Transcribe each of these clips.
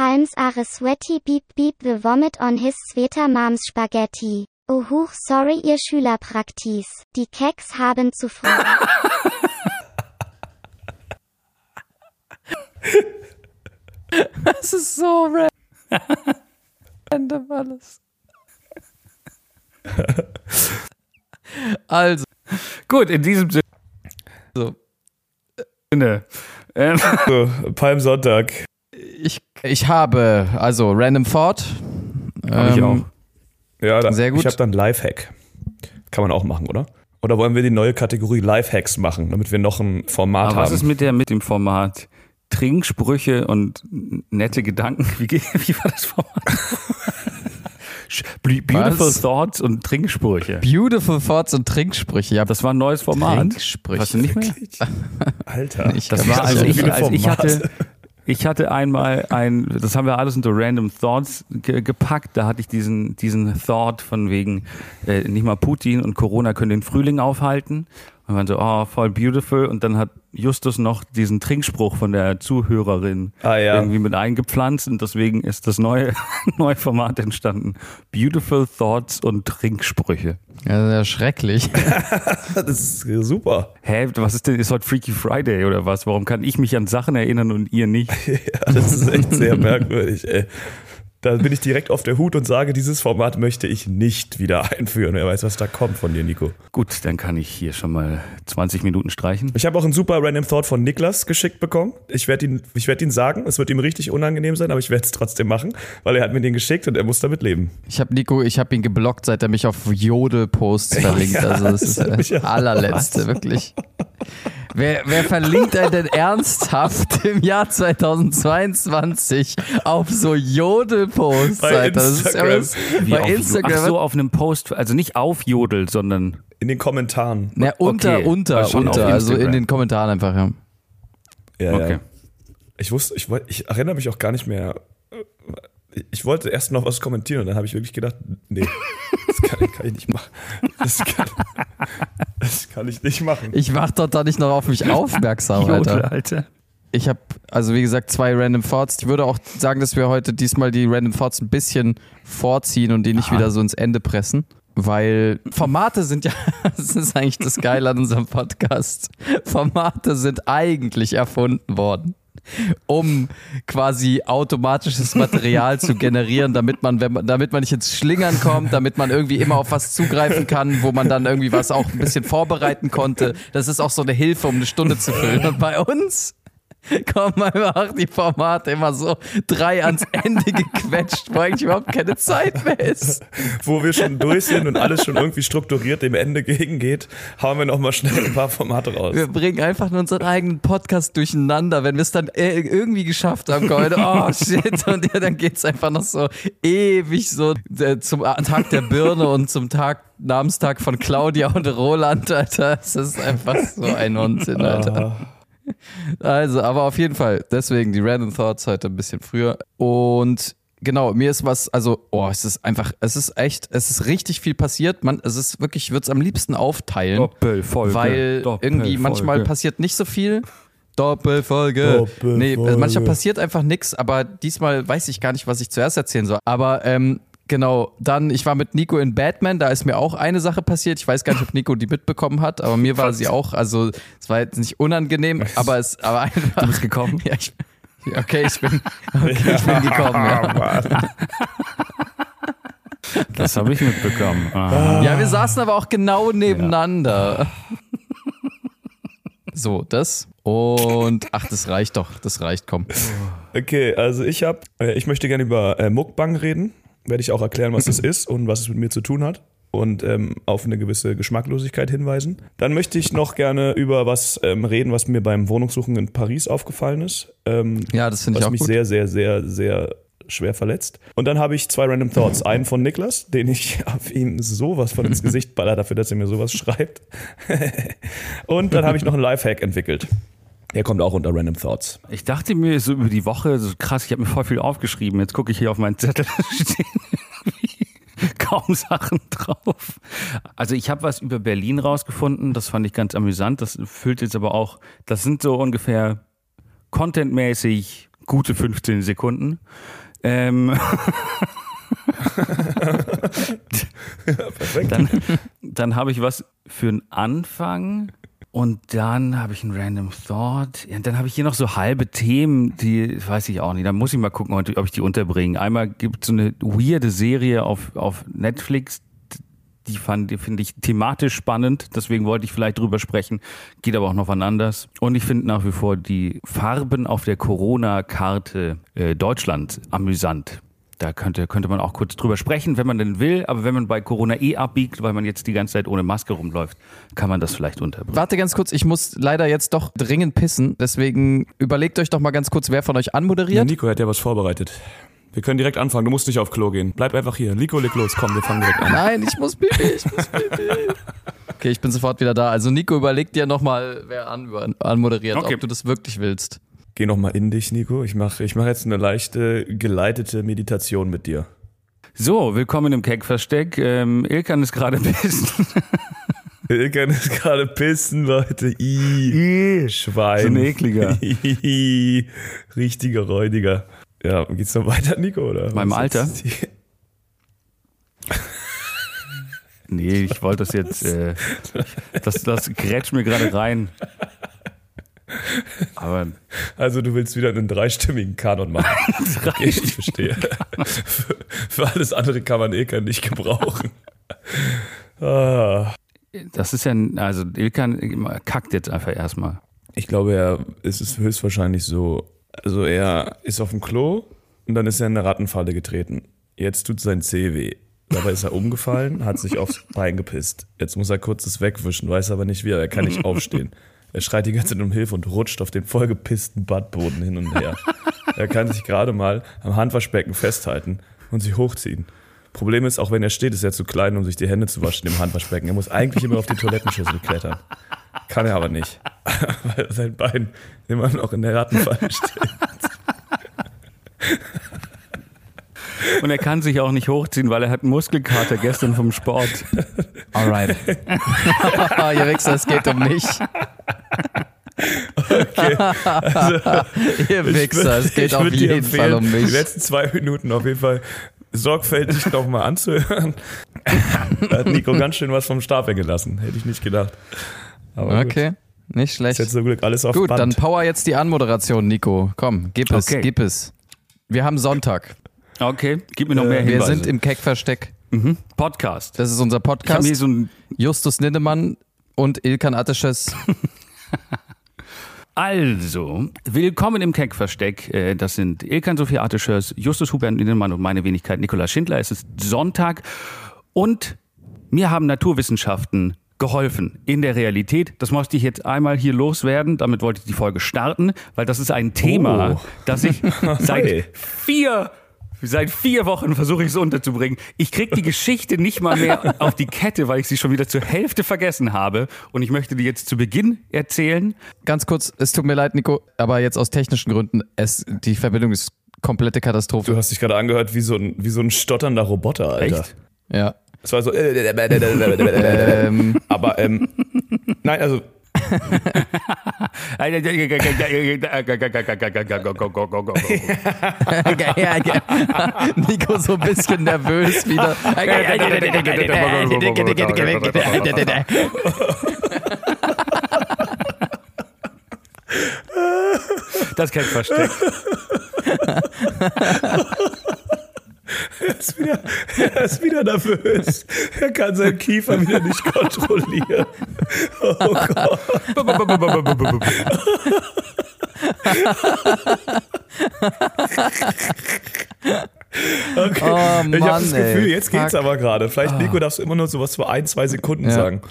Palms are sweaty beep beep the vomit on his sweater mom's spaghetti. Oh huch, sorry ihr Schülerpraktis. Die Keks haben zu früh. Das ist so random alles. Also, Gut, in diesem Sinne. so, Ähm, So, Palmsonntag. Ich, ich habe, also Random Thought. Hab ich Ähm, auch. Ja, da, Sehr gut. ich habe dann Lifehack. Kann man auch machen, oder? Oder wollen wir die neue Kategorie Lifehacks machen, damit wir noch ein Format Aber was haben? ist mit, der, mit dem Format? Trinksprüche und nette Gedanken. Wie, wie war das Format? Be- Beautiful Was? Thoughts und Trinksprüche. Beautiful Thoughts und Trinksprüche. Ja, Das war ein neues Format. Trinksprüche. Weißt du nicht mehr? Alter. Ich Das war, also ich, also ich hatte, ich hatte einmal ein, das haben wir alles unter Random Thoughts ge gepackt. Da hatte ich diesen, diesen Thought von wegen, äh, nicht mal Putin und Corona können den Frühling aufhalten. Und man so, oh, voll beautiful. Und dann hat Justus noch diesen Trinkspruch von der Zuhörerin Ah, ja. irgendwie mit eingepflanzt und deswegen ist das neue, neue Format entstanden. Beautiful Thoughts und Trinksprüche. Ja, sehr schrecklich. Das ist super. Hä, was ist denn, ist heute Freaky Friday oder was? Warum kann ich mich an Sachen erinnern und ihr nicht? Ja, das ist echt sehr merkwürdig, ey. Da bin ich direkt auf der Hut und sage, dieses Format möchte ich nicht wieder einführen. Wer weiß, was da kommt von dir, Nico. Gut, dann kann ich hier schon mal 20 Minuten streichen. Ich habe auch einen super Random Thought von Niklas geschickt bekommen. Ich werde ihn, ich werd ihn sagen. Es wird ihm richtig unangenehm sein, aber ich werde es trotzdem machen, weil er hat mir den geschickt und er muss damit leben. Ich habe Nico, ich habe ihn geblockt, seit er mich auf Jodel-Posts verlinkt. Ja, also das das ist der allerletzte, wirklich. Wer, wer verlinkt einen denn ernsthaft im Jahr 2022 auf so Jodel-Posts, Bei Alter? Das ist ja was, Wie bei auf, Instagram. Ach so, auf einem Post, also nicht auf Jodel, sondern In den Kommentaren. Na, unter, Okay, unter, schon unter, also in den Kommentaren einfach, ja. Ja, okay. ja. Ich wusste, ich, wollt- ich erinnere mich auch gar nicht mehr. Ich wollte erst noch was kommentieren und dann habe ich wirklich gedacht, nee, das kann, kann ich nicht machen. Das kann, das kann ich nicht machen. Ich mach doch da nicht noch auf mich aufmerksam, Alter. Jodel, Alter. Ich habe, also wie gesagt, zwei Random Thoughts. Ich würde auch sagen, dass wir heute diesmal die Random Thoughts ein bisschen vorziehen und die nicht wieder so ins Ende pressen. Weil Formate sind ja, das ist eigentlich das Geile an unserem Podcast. Formate sind eigentlich erfunden worden, um quasi automatisches Material zu generieren, damit man, wenn man, damit man nicht ins Schlingern kommt, damit man irgendwie immer auf was zugreifen kann, wo man dann irgendwie was auch ein bisschen vorbereiten konnte. Das ist auch so eine Hilfe, um eine Stunde zu füllen. Und bei uns kommen einfach die Formate immer so drei ans Ende gequetscht, wo eigentlich überhaupt keine Zeit mehr ist. Wo wir schon durch sind und alles schon irgendwie strukturiert dem Ende gegengeht, hauen wir nochmal schnell ein paar Formate raus. Wir bringen einfach nur unseren eigenen Podcast durcheinander. Wenn wir es dann äh, irgendwie geschafft haben, wir, oh shit, und ja, dann geht's einfach noch so ewig so äh, zum Tag der Birne und zum Tag, Namenstag von Claudia und Roland, Alter. Es ist einfach so ein Unsinn, Alter. Also, aber auf jeden Fall, deswegen die Random Thoughts heute ein bisschen früher. Und genau, mir ist was, also, oh, es ist einfach, es ist echt, es ist richtig viel passiert. Man, es ist wirklich, ich würde es am liebsten aufteilen, Doppelfolge. weil irgendwie manchmal passiert nicht so viel. Doppelfolge. Doppelfolge. Nee, manchmal passiert einfach nichts, aber diesmal weiß ich gar nicht, was ich zuerst erzählen soll. Aber ähm, genau, dann, ich war mit Nico in Batman, da ist mir auch eine Sache passiert. Ich weiß gar nicht, ob Nico die mitbekommen hat, aber mir war sie auch, also es war jetzt nicht unangenehm, aber es, aber einfach. Du bist gekommen? Ja, ich, okay, ich bin, okay, ich bin gekommen, ja. Das habe ich mitbekommen. Aha. Ja, wir saßen aber auch genau nebeneinander. So, das. Und ach, das reicht doch. Das reicht, komm. Okay, also ich habe, äh, ich möchte gerne über äh, Mukbang reden. Werde ich auch erklären, was das ist und was es mit mir zu tun hat und ähm, auf eine gewisse Geschmacklosigkeit hinweisen. Dann möchte ich noch gerne über was ähm, reden, was mir beim Wohnungssuchen in Paris aufgefallen ist. Ähm, Ja, das finde ich was auch mich gut. sehr, sehr, sehr, sehr schwer verletzt. Und dann habe ich zwei Random Thoughts. Einen von Niklas, den ich auf ihn sowas von ins Gesicht baller dafür, dass er mir sowas schreibt. und dann habe ich noch einen Lifehack entwickelt. Der kommt auch unter Random Thoughts. Ich dachte mir so über die Woche, so krass, ich habe mir voll viel aufgeschrieben. Jetzt gucke ich hier auf meinen Zettel, da stehen irgendwie kaum Sachen drauf. Also ich habe was über Berlin rausgefunden, das fand ich ganz amüsant. Das füllt jetzt aber auch, das sind so ungefähr contentmäßig gute 15 Sekunden. Ähm, Perfekt. dann dann habe ich was für einen Anfang. Und dann habe ich einen Random Thought. Ja, dann habe ich hier noch so halbe Themen, die weiß ich auch nicht. Da muss ich mal gucken, ob ich die unterbringe. Einmal gibt es so eine weirde Serie auf, auf Netflix, die fand, finde ich thematisch spannend, deswegen wollte ich vielleicht drüber sprechen, geht aber auch noch wann anders. Und ich finde nach wie vor die Farben auf der Corona-Karte äh, Deutschland amüsant. Da könnte, könnte man auch kurz drüber sprechen, wenn man denn will, aber wenn man bei Corona eh abbiegt, weil man jetzt die ganze Zeit ohne Maske rumläuft, kann man das vielleicht unterbringen. Warte ganz kurz, ich muss leider jetzt doch dringend pissen. Deswegen überlegt euch doch mal ganz kurz, wer von euch Ja, anmoderiert. Nico hat ja was vorbereitet. Wir können direkt anfangen. Du musst nicht auf Klo gehen. Bleib einfach hier. Nico, leg los. Komm, wir fangen direkt an. Nein, ich muss pipi, ich muss pipi. Okay, ich bin sofort wieder da. Also Nico, überleg dir nochmal, wer an, anmoderiert, Okay. ob du das wirklich willst. Geh noch mal in dich, Nico. Ich mache ich mach jetzt eine leichte, geleitete Meditation mit dir. So, willkommen im Keck-Versteck. Ähm, Ilkan ist gerade pissen. Ilkan ist gerade pissen, Leute. I, Schwein. So ein ekliger. I, richtiger Räudiger. Ja, geht's noch weiter, Nico? Oder? Meinem Alter? Nee, ich wollte das jetzt, äh, das, das grätscht mir gerade rein. Aber Also du willst wieder einen dreistimmigen Kanon machen. Okay, ich verstehe. Für, für alles andere kann man Ilkan nicht gebrauchen. Ah. das ist ja, also Ilkan kackt jetzt einfach erstmal. Ich glaube, er es ist höchstwahrscheinlich so. Also er ist auf dem Klo und dann ist er in eine Rattenfalle getreten. Jetzt tut sein Zeh weh. Dabei ist er umgefallen, hat sich aufs Bein gepisst. Jetzt muss er kurz das wegwischen, weiß aber nicht wie. Er kann nicht aufstehen. Er schreit die ganze Zeit um Hilfe und rutscht auf dem vollgepissten Badboden hin und her. Er kann sich gerade mal am Handwaschbecken festhalten und sich hochziehen. Problem ist, auch wenn er steht, ist er zu klein, um sich die Hände zu waschen im Handwaschbecken. Er muss eigentlich immer auf die Toilettenschüssel klettern. Kann er aber nicht, weil sein Bein immer noch in der Rattenfalle steht. Und er kann sich auch nicht hochziehen, weil er hat einen Muskelkater gestern vom Sport. Alright. Ihr Wichser, es geht um mich. Ihr Wichser, es geht auf jeden Fall um mich. Die letzten zwei Minuten auf jeden Fall sorgfältig nochmal anzuhören. Da hat Nico ganz schön was vom Stab gelassen. Hätte ich nicht gedacht. Aber gut. Okay, nicht Ist schlecht. jetzt zum Glück alles auf Gut, dann Band. power jetzt die Anmoderation, Nico. Komm, gib es, Okay. gib es. Wir haben Sonntag. Okay, gib mir noch mehr Äh, Wir Hinweise. sind im Keckversteck. Podcast. Das ist unser Ich Podcast. hier so ein Justus Nindemann und Ilkan Attisches. Also, willkommen im Keck-Versteck. Äh, Das sind Ilkan Sophie Artischers, Justus Hubert Lindemann und meine Wenigkeit Nikolaus Schindler. Es ist Sonntag und mir haben Naturwissenschaften geholfen in der Realität. Das musste ich jetzt einmal hier loswerden. Damit wollte ich die Folge starten, weil das ist ein Thema, Oh. das ich seit vier Seit vier Wochen versuche ich es unterzubringen. Ich kriege die Geschichte nicht mal mehr auf die Kette, weil ich sie schon wieder zur Hälfte vergessen habe. Und ich möchte die jetzt zu Beginn erzählen. Ganz kurz, es tut mir leid, Nico, aber jetzt aus technischen Gründen, es, die Verbindung ist komplette Katastrophe. Du hast dich gerade angehört wie so ein, wie so ein stotternder Roboter, Alter. Echt? Ja. Es war so. Ähm, Aber ähm, nein, also Nico so ein bisschen nervös wieder. Das verstecken. er ist wieder, er ist wieder nervös. Er kann seinen Kiefer wieder nicht kontrollieren. Oh Gott. Okay. Oh ich habe Mann, das Gefühl, ey. jetzt geht's Fuck. aber gerade. Vielleicht, Nico, darfst du immer nur sowas für ein, zwei Sekunden Ja. sagen.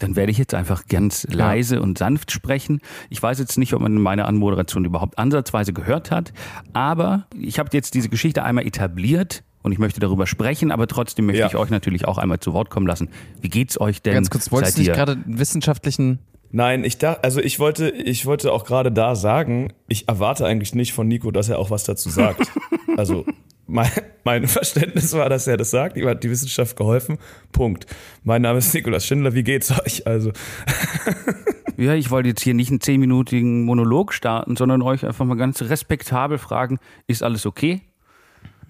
Dann werde ich jetzt einfach ganz leise und sanft sprechen. Ich weiß jetzt nicht, ob man meine Anmoderation überhaupt ansatzweise gehört hat, aber ich habe jetzt diese Geschichte einmal etabliert und ich möchte darüber sprechen, aber trotzdem möchte Ja. ich euch natürlich auch einmal zu Wort kommen lassen. Wie geht's euch denn? Ganz kurz, wolltest du nicht gerade einen wissenschaftlichen. Nein, ich dachte, also ich wollte, ich wollte auch gerade da sagen, ich erwarte eigentlich nicht von Nico, dass er auch was dazu sagt. Also mein, mein Verständnis war, dass er das sagt. Ihm hat die Wissenschaft geholfen. Punkt. Mein Name ist Nikolaus Schindler. Wie geht's euch? Also Ja, ich wollte jetzt hier nicht einen zehnminütigen Monolog starten, sondern euch einfach mal ganz respektabel fragen, ist alles okay?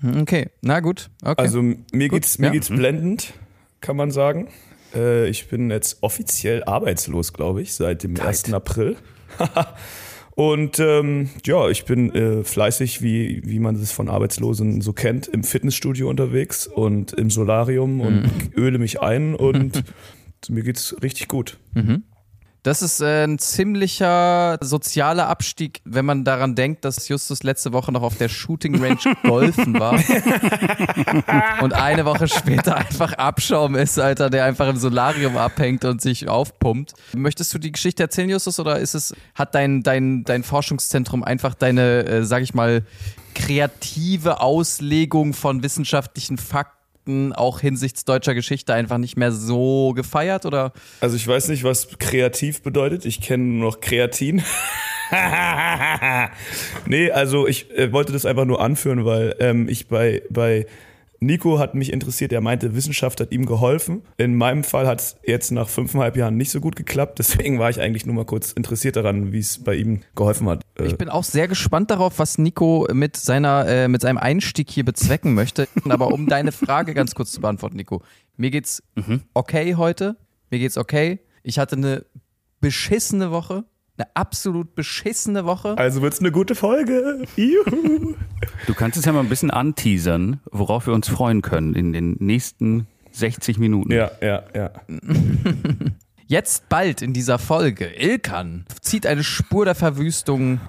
Okay, na gut. Okay. Also mir geht's, mir ja. geht's blendend, kann man sagen. Äh, ich bin jetzt offiziell arbeitslos, glaube ich, seit dem 1. April. Und ähm, ja, ich bin äh, fleißig, wie, wie man es von Arbeitslosen so kennt, im Fitnessstudio unterwegs und im Solarium und öle mich ein und mir geht's richtig gut. Das ist äh, ein ziemlicher sozialer Abstieg, wenn man daran denkt, dass Justus letzte Woche noch auf der Shooting Range golfen war und eine Woche später einfach Abschaum ist, Alter, der einfach im Solarium abhängt und sich aufpumpt. Möchtest du die Geschichte erzählen, Justus, oder ist es, hat dein, dein, dein Forschungszentrum einfach deine, äh, sag ich mal, kreative Auslegung von wissenschaftlichen Fakten auch hinsichts deutscher Geschichte einfach nicht mehr so gefeiert, oder? Also ich weiß nicht, was kreativ bedeutet. Ich kenne nur noch Kreatin. nee, also ich äh, wollte das einfach nur anführen, weil ähm, ich bei, bei Nico hat mich interessiert, er meinte, Wissenschaft hat ihm geholfen. In meinem Fall hat es jetzt nach fünfeinhalb Jahren nicht so gut geklappt, deswegen war ich eigentlich nur mal kurz interessiert daran, wie es bei ihm geholfen hat. Äh, Ich bin auch sehr gespannt darauf, was Nico mit seiner, äh, mit seinem Einstieg hier bezwecken möchte. Aber um deine Frage ganz kurz zu beantworten, Nico. Mir geht's okay heute. Mir geht's okay. Ich hatte eine beschissene Woche. Eine absolut beschissene Woche. also wird's eine gute Folge. Juhu. Du kannst es ja mal ein bisschen anteasern, worauf wir uns freuen können in den nächsten 60 Minuten. Ja, ja, ja. Jetzt bald in dieser Folge. Ilkan zieht eine Spur der Verwüstung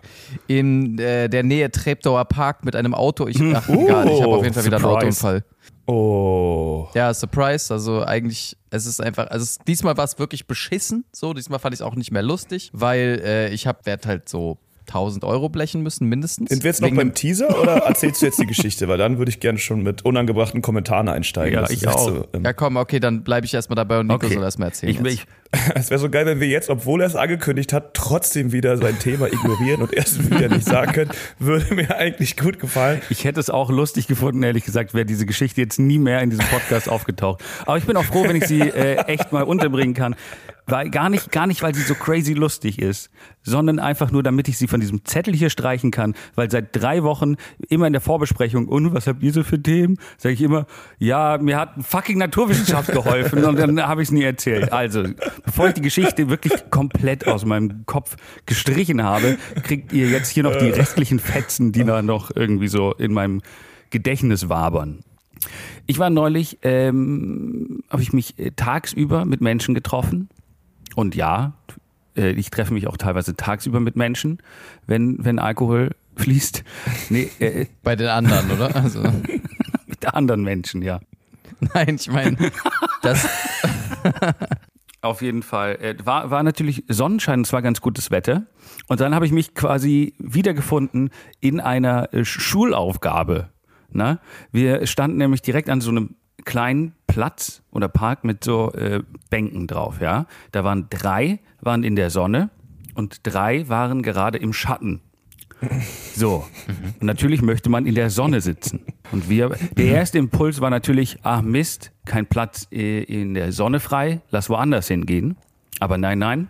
in äh, der Nähe Treptower Park mit einem Auto. Ich, ach, egal, ich habe auf jeden Fall wieder einen. Autounfall. Oh. Ja, Surprise. Also eigentlich, es ist einfach, also es, diesmal war es wirklich beschissen. So, diesmal fand ich es auch nicht mehr lustig, weil äh, ich habe Wert halt so 1000 Euro blechen müssen, mindestens. Sind wir jetzt noch Wegen beim dem- Teaser oder erzählst du jetzt die Geschichte? Weil dann würde ich gerne schon mit unangebrachten Kommentaren einsteigen. Ja, Das ich auch. So, ähm, Ja, komm, okay, dann bleibe ich erstmal dabei und Nico Okay. soll erstmal erzählen. Ich, ich, Es wäre so geil, wenn wir jetzt, obwohl er es angekündigt hat, trotzdem wieder sein Thema ignorieren und erst wieder nicht sagen können. Würde mir eigentlich gut gefallen. ich hätte es auch lustig gefunden, ehrlich gesagt, wäre diese Geschichte jetzt nie mehr in diesem Podcast aufgetaucht. Aber ich bin auch froh, wenn ich sie äh, echt mal unterbringen kann. Weil gar nicht, gar nicht, weil sie so crazy lustig ist, sondern einfach nur, damit ich sie von diesem Zettel hier streichen kann, weil seit drei Wochen immer in der Vorbesprechung, und was habt ihr so für Themen? Sage ich immer, ja, mir hat fucking Naturwissenschaft geholfen und dann habe ich es nie erzählt. Also, bevor ich die Geschichte wirklich komplett aus meinem Kopf gestrichen habe, kriegt ihr jetzt hier noch die restlichen Fetzen, die da noch irgendwie so in meinem Gedächtnis wabern. Ich war neulich, ähm, habe ich mich äh, tagsüber mit Menschen getroffen. Und ja, äh, ich treffe mich auch teilweise tagsüber mit Menschen, wenn, wenn Alkohol fließt. Nee, äh, Bei den anderen, oder? Also, mit anderen Menschen, ja. nein, ich meine, das, Auf jeden Fall. Äh, War, war natürlich Sonnenschein, es war ganz gutes Wetter. Und dann habe ich mich quasi wiedergefunden in einer äh, Sch- Schulaufgabe. Na? Wir standen nämlich direkt an so einem kleinen Platz oder Park mit so äh, Bänken drauf, ja. Da waren drei, waren in der Sonne und drei waren gerade im Schatten. So. Und natürlich möchte man in der Sonne sitzen. Und wir, der erste Impuls war natürlich, ach Mist, kein Platz äh, in der Sonne frei, lass woanders hingehen. Aber nein, nein,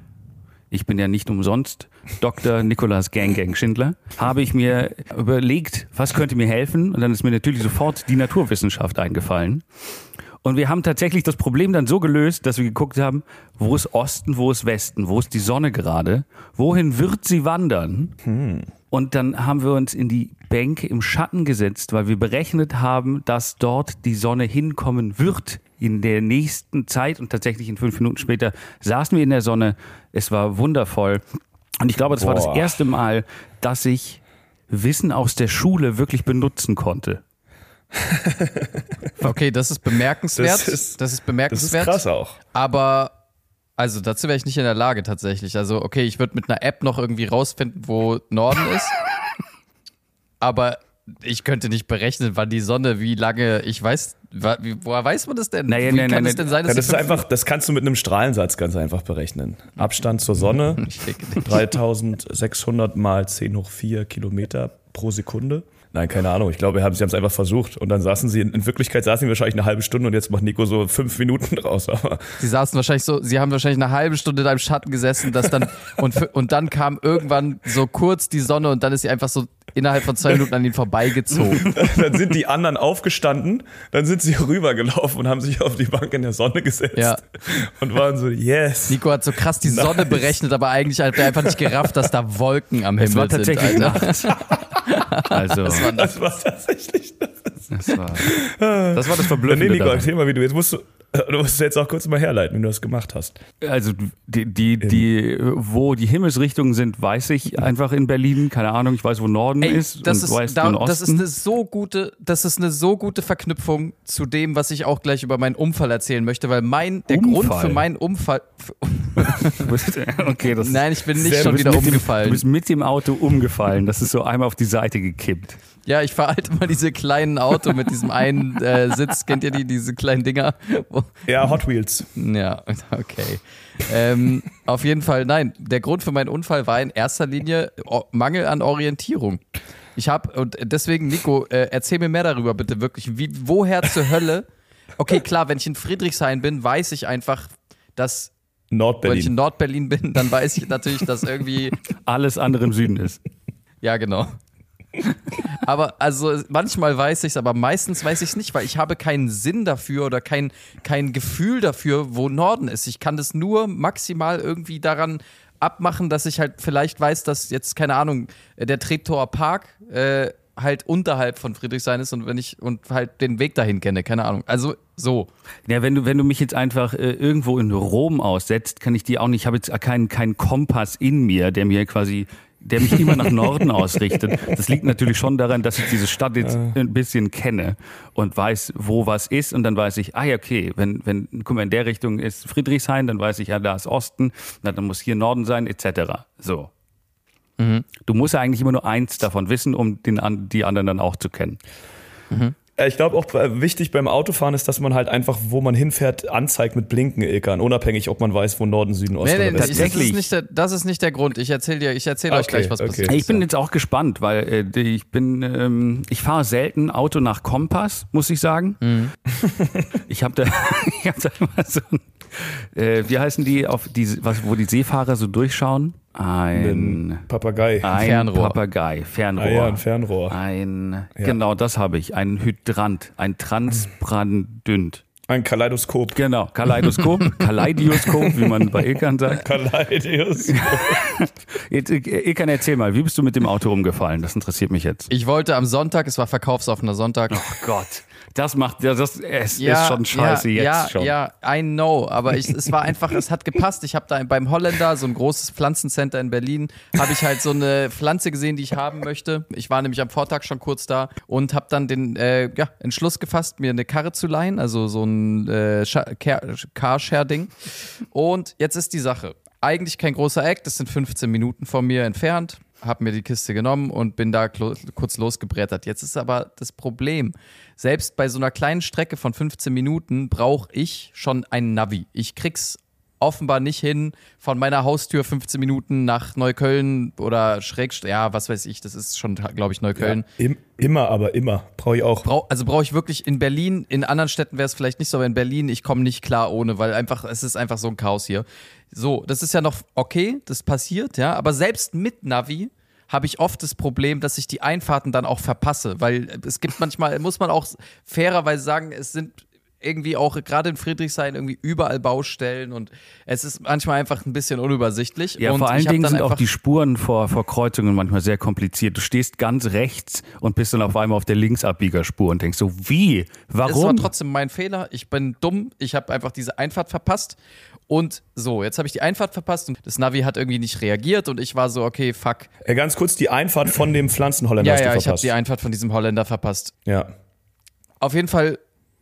ich bin ja nicht umsonst Dr. Nikolaus Gang Gang Schindler, habe ich mir überlegt, was könnte mir helfen? Und dann ist mir natürlich sofort die Naturwissenschaft eingefallen. Und wir haben tatsächlich das Problem dann so gelöst, dass wir geguckt haben, wo ist Osten, wo ist Westen, wo ist die Sonne gerade, wohin wird sie wandern? Und dann haben wir uns in die Bänke im Schatten gesetzt, weil wir berechnet haben, dass dort die Sonne hinkommen wird in der nächsten Zeit. Und tatsächlich in fünf Minuten später saßen wir in der Sonne. Es war wundervoll. Und ich glaube, das war das Boah. erste Mal, dass ich Wissen aus der Schule wirklich benutzen konnte. okay, das ist bemerkenswert. Das ist- das ist Das ist bemerkenswert. krass auch. Aber also dazu wäre ich nicht in der Lage tatsächlich. Also okay, ich würde mit einer App noch irgendwie rausfinden, wo Norden ist. Aber ich könnte nicht berechnen, wann die Sonne, wie lange, ich weiß, wie, woher weiß man das denn? Naja, wie nein, kann nein, es denn nein. sein, Ja, dass das sie ist einfach, das kannst du mit einem Strahlensatz ganz einfach berechnen. Abstand zur Sonne Ich denke nicht. 3600 mal 10 hoch 4 Kilometer pro Sekunde. Nein, keine Ahnung. Ich glaube, sie haben es einfach versucht. Und dann saßen sie, in Wirklichkeit saßen sie wahrscheinlich eine halbe Stunde und jetzt macht Nico so fünf Minuten draus. Aber Sie saßen wahrscheinlich so, sie haben wahrscheinlich eine halbe Stunde in einem Schatten gesessen, dass dann, und, und dann kam irgendwann so kurz die Sonne und dann ist sie einfach so innerhalb von zwei Minuten an ihnen vorbeigezogen. dann sind die anderen aufgestanden, dann sind sie rübergelaufen und haben sich auf die Bank in der Sonne gesetzt. Ja. Und waren so, yes. Nico hat so krass die Sonne Nice. berechnet, aber eigentlich hat er einfach nicht gerafft, dass da Wolken am Himmel Es war tatsächlich sind. Alter. Nacht. Also, das war Das war tatsächlich. das, war, das, war das Nee, Verblüffende. Nico, daran. erzähl mal, wie du jetzt musst du, du musst jetzt auch kurz mal herleiten, wie du das gemacht hast. Also die, die, die, wo die Himmelsrichtungen sind, weiß ich einfach in Berlin. Keine Ahnung, ich weiß, wo Norden Ey, ist das und ist, weiß da, das ist eine so gute, das ist eine so gute Verknüpfung zu dem, was ich auch gleich über meinen Unfall erzählen möchte, weil mein der Grund Unfall? für meinen Unfall, okay, das nein, ich bin nicht Sehr- schon wieder mit dem- Du umgefallen. bist mit dem Auto umgefallen. Das ist so einmal auf die Seite gekippt. Ja, ich fahre halt immer diese kleinen Auto mit diesem einen äh, Sitz, kennt ihr die, diese kleinen Dinger? Ja, Hot Wheels. Ja, okay. ähm, auf jeden Fall, nein. Der Grund für meinen Unfall war in erster Linie O- Mangel an Orientierung. Ich habe, und deswegen, Nico, äh, erzähl mir mehr darüber bitte wirklich. Wie, woher zur Hölle? Okay, klar, wenn ich in Friedrichshain bin, weiß ich einfach, dass, wenn ich in Nordberlin. Nordberlin bin, dann weiß ich natürlich, dass irgendwie, Alles andere im Süden ist. ja, genau. Aber also manchmal weiß ich es, aber meistens weiß ich es nicht, weil ich habe keinen Sinn dafür oder kein, kein Gefühl dafür, wo Norden ist. Ich kann das nur maximal irgendwie daran abmachen, dass ich halt vielleicht weiß, dass jetzt, keine Ahnung, der Treptower Park äh, halt unterhalb von Friedrichshain ist und wenn ich und halt den Weg dahin kenne, keine Ahnung. Also so. Ja, wenn du, wenn du mich jetzt einfach äh, irgendwo in Rom aussetzt, kann ich die auch nicht, ich habe jetzt keinen, keinen Kompass in mir, der mir quasi, der mich immer nach Norden ausrichtet. Das liegt natürlich schon daran, dass ich diese Stadt jetzt ein bisschen kenne und weiß, wo was ist und dann weiß ich, ah ja, okay, wenn, wenn, guck mal, in der Richtung ist Friedrichshain, dann weiß ich, ja, da ist Osten, na, dann muss hier Norden sein, etc. So. Du musst ja eigentlich immer nur eins davon wissen, um den, die anderen dann auch zu kennen. Äh, Ich glaube auch äh, wichtig beim Autofahren ist, dass man halt einfach, wo man hinfährt, anzeigt mit Blinken, Ilkan, unabhängig, ob man weiß, wo Norden, Süden, Osten Nee, nee, oder das, Westen ist tatsächlich. nicht der, das ist nicht der Grund. Ich erzähle dir, ich erzähle euch Okay, gleich, was okay. passiert. Ist. ich bin jetzt auch gespannt, weil äh, ich bin, ähm, ich fahre selten Auto nach Kompass, muss ich sagen. Mhm. Ich habe da, ich hab da immer so ein, äh, wie heißen die, auf die, was, wo die Seefahrer so durchschauen? Ein, Ein Papagei. ein Fernrohr. Papagei, Fernrohr. Ah ja, ein Fernrohr. Ein, genau, das habe ich. Ein Hydrant, ein Transbrandünd. Ein Kaleidoskop. Genau, Kaleidoskop, Kaleidoskop, wie man bei Ilkan sagt. Kaleidoskop. Äh, Ilkan, erzähl mal, wie bist du mit dem Auto umgefallen? Das interessiert mich jetzt. Ich wollte am Sonntag, es war verkaufsoffener Sonntag. Oh Gott, das macht, ja, das es ist schon scheiße ja, jetzt ja, schon. Ja, I know, aber ich, es war einfach, es hat gepasst. Ich habe da beim Holländer, so ein großes Pflanzencenter in Berlin, habe ich halt so eine Pflanze gesehen, die ich haben möchte. Ich war nämlich am Vortag schon kurz da und habe dann den äh, ja, Entschluss gefasst, mir eine Karre zu leihen, also so ein äh, Carshare-Ding. Und jetzt ist die Sache. Eigentlich kein großer Act, das sind 15 Minuten von mir entfernt. Hab mir die Kiste genommen und bin da kurz losgebrettert. Jetzt ist aber das Problem. Selbst bei so einer kleinen Strecke von 15 Minuten brauche ich schon ein Navi. Ich krieg's offenbar nicht hin, von meiner Haustür 15 Minuten nach Neukölln oder Schrägstrich, ja, was weiß ich, das ist schon, glaube ich, Neukölln. Im, immer, aber immer. Brauche ich auch. Brau, also brauche ich wirklich in Berlin, in anderen Städten wäre es vielleicht nicht so, aber in Berlin, ich komme nicht klar ohne, weil einfach, es ist einfach so ein Chaos hier. So, das ist ja noch okay, das passiert, ja, aber selbst mit Navi habe ich oft das Problem, dass ich die Einfahrten dann auch verpasse, weil es gibt manchmal, muss man auch fairerweise sagen, es sind irgendwie auch gerade in Friedrichshain irgendwie überall Baustellen und es ist manchmal einfach ein bisschen unübersichtlich. Ja, und vor allen Dingen sind auch die Spuren vor, vor Kreuzungen manchmal sehr kompliziert. Du stehst ganz rechts und bist dann auf einmal auf der Linksabbiegerspur und denkst so, wie? Es war Warum? trotzdem mein Fehler. Ich bin dumm. Ich habe einfach diese Einfahrt verpasst. Und so, jetzt habe ich die Einfahrt verpasst und das Navi hat irgendwie nicht reagiert und ich war so, okay, fuck. Äh, ganz kurz die Einfahrt von dem Pflanzenholländer Ja, hast du ja, ich habe verpasst. die Einfahrt von diesem Holländer verpasst. ja. Auf jeden Fall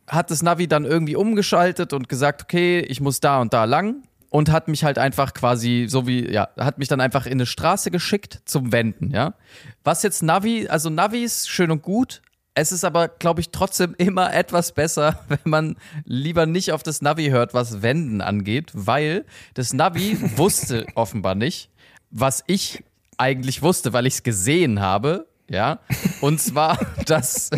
hat das Navi dann irgendwie umgeschaltet und gesagt, okay, ich muss da und da lang und hat mich halt einfach quasi so wie ja, hat mich dann einfach in eine Straße geschickt zum Wenden, ja? Was jetzt Navi, also Navi ist schön und gut, es ist aber, glaube ich, trotzdem immer etwas besser, wenn man lieber nicht auf das Navi hört, was Wenden angeht, weil das Navi wusste offenbar nicht, was ich eigentlich wusste, weil ich es gesehen habe, Ja, und zwar, dass,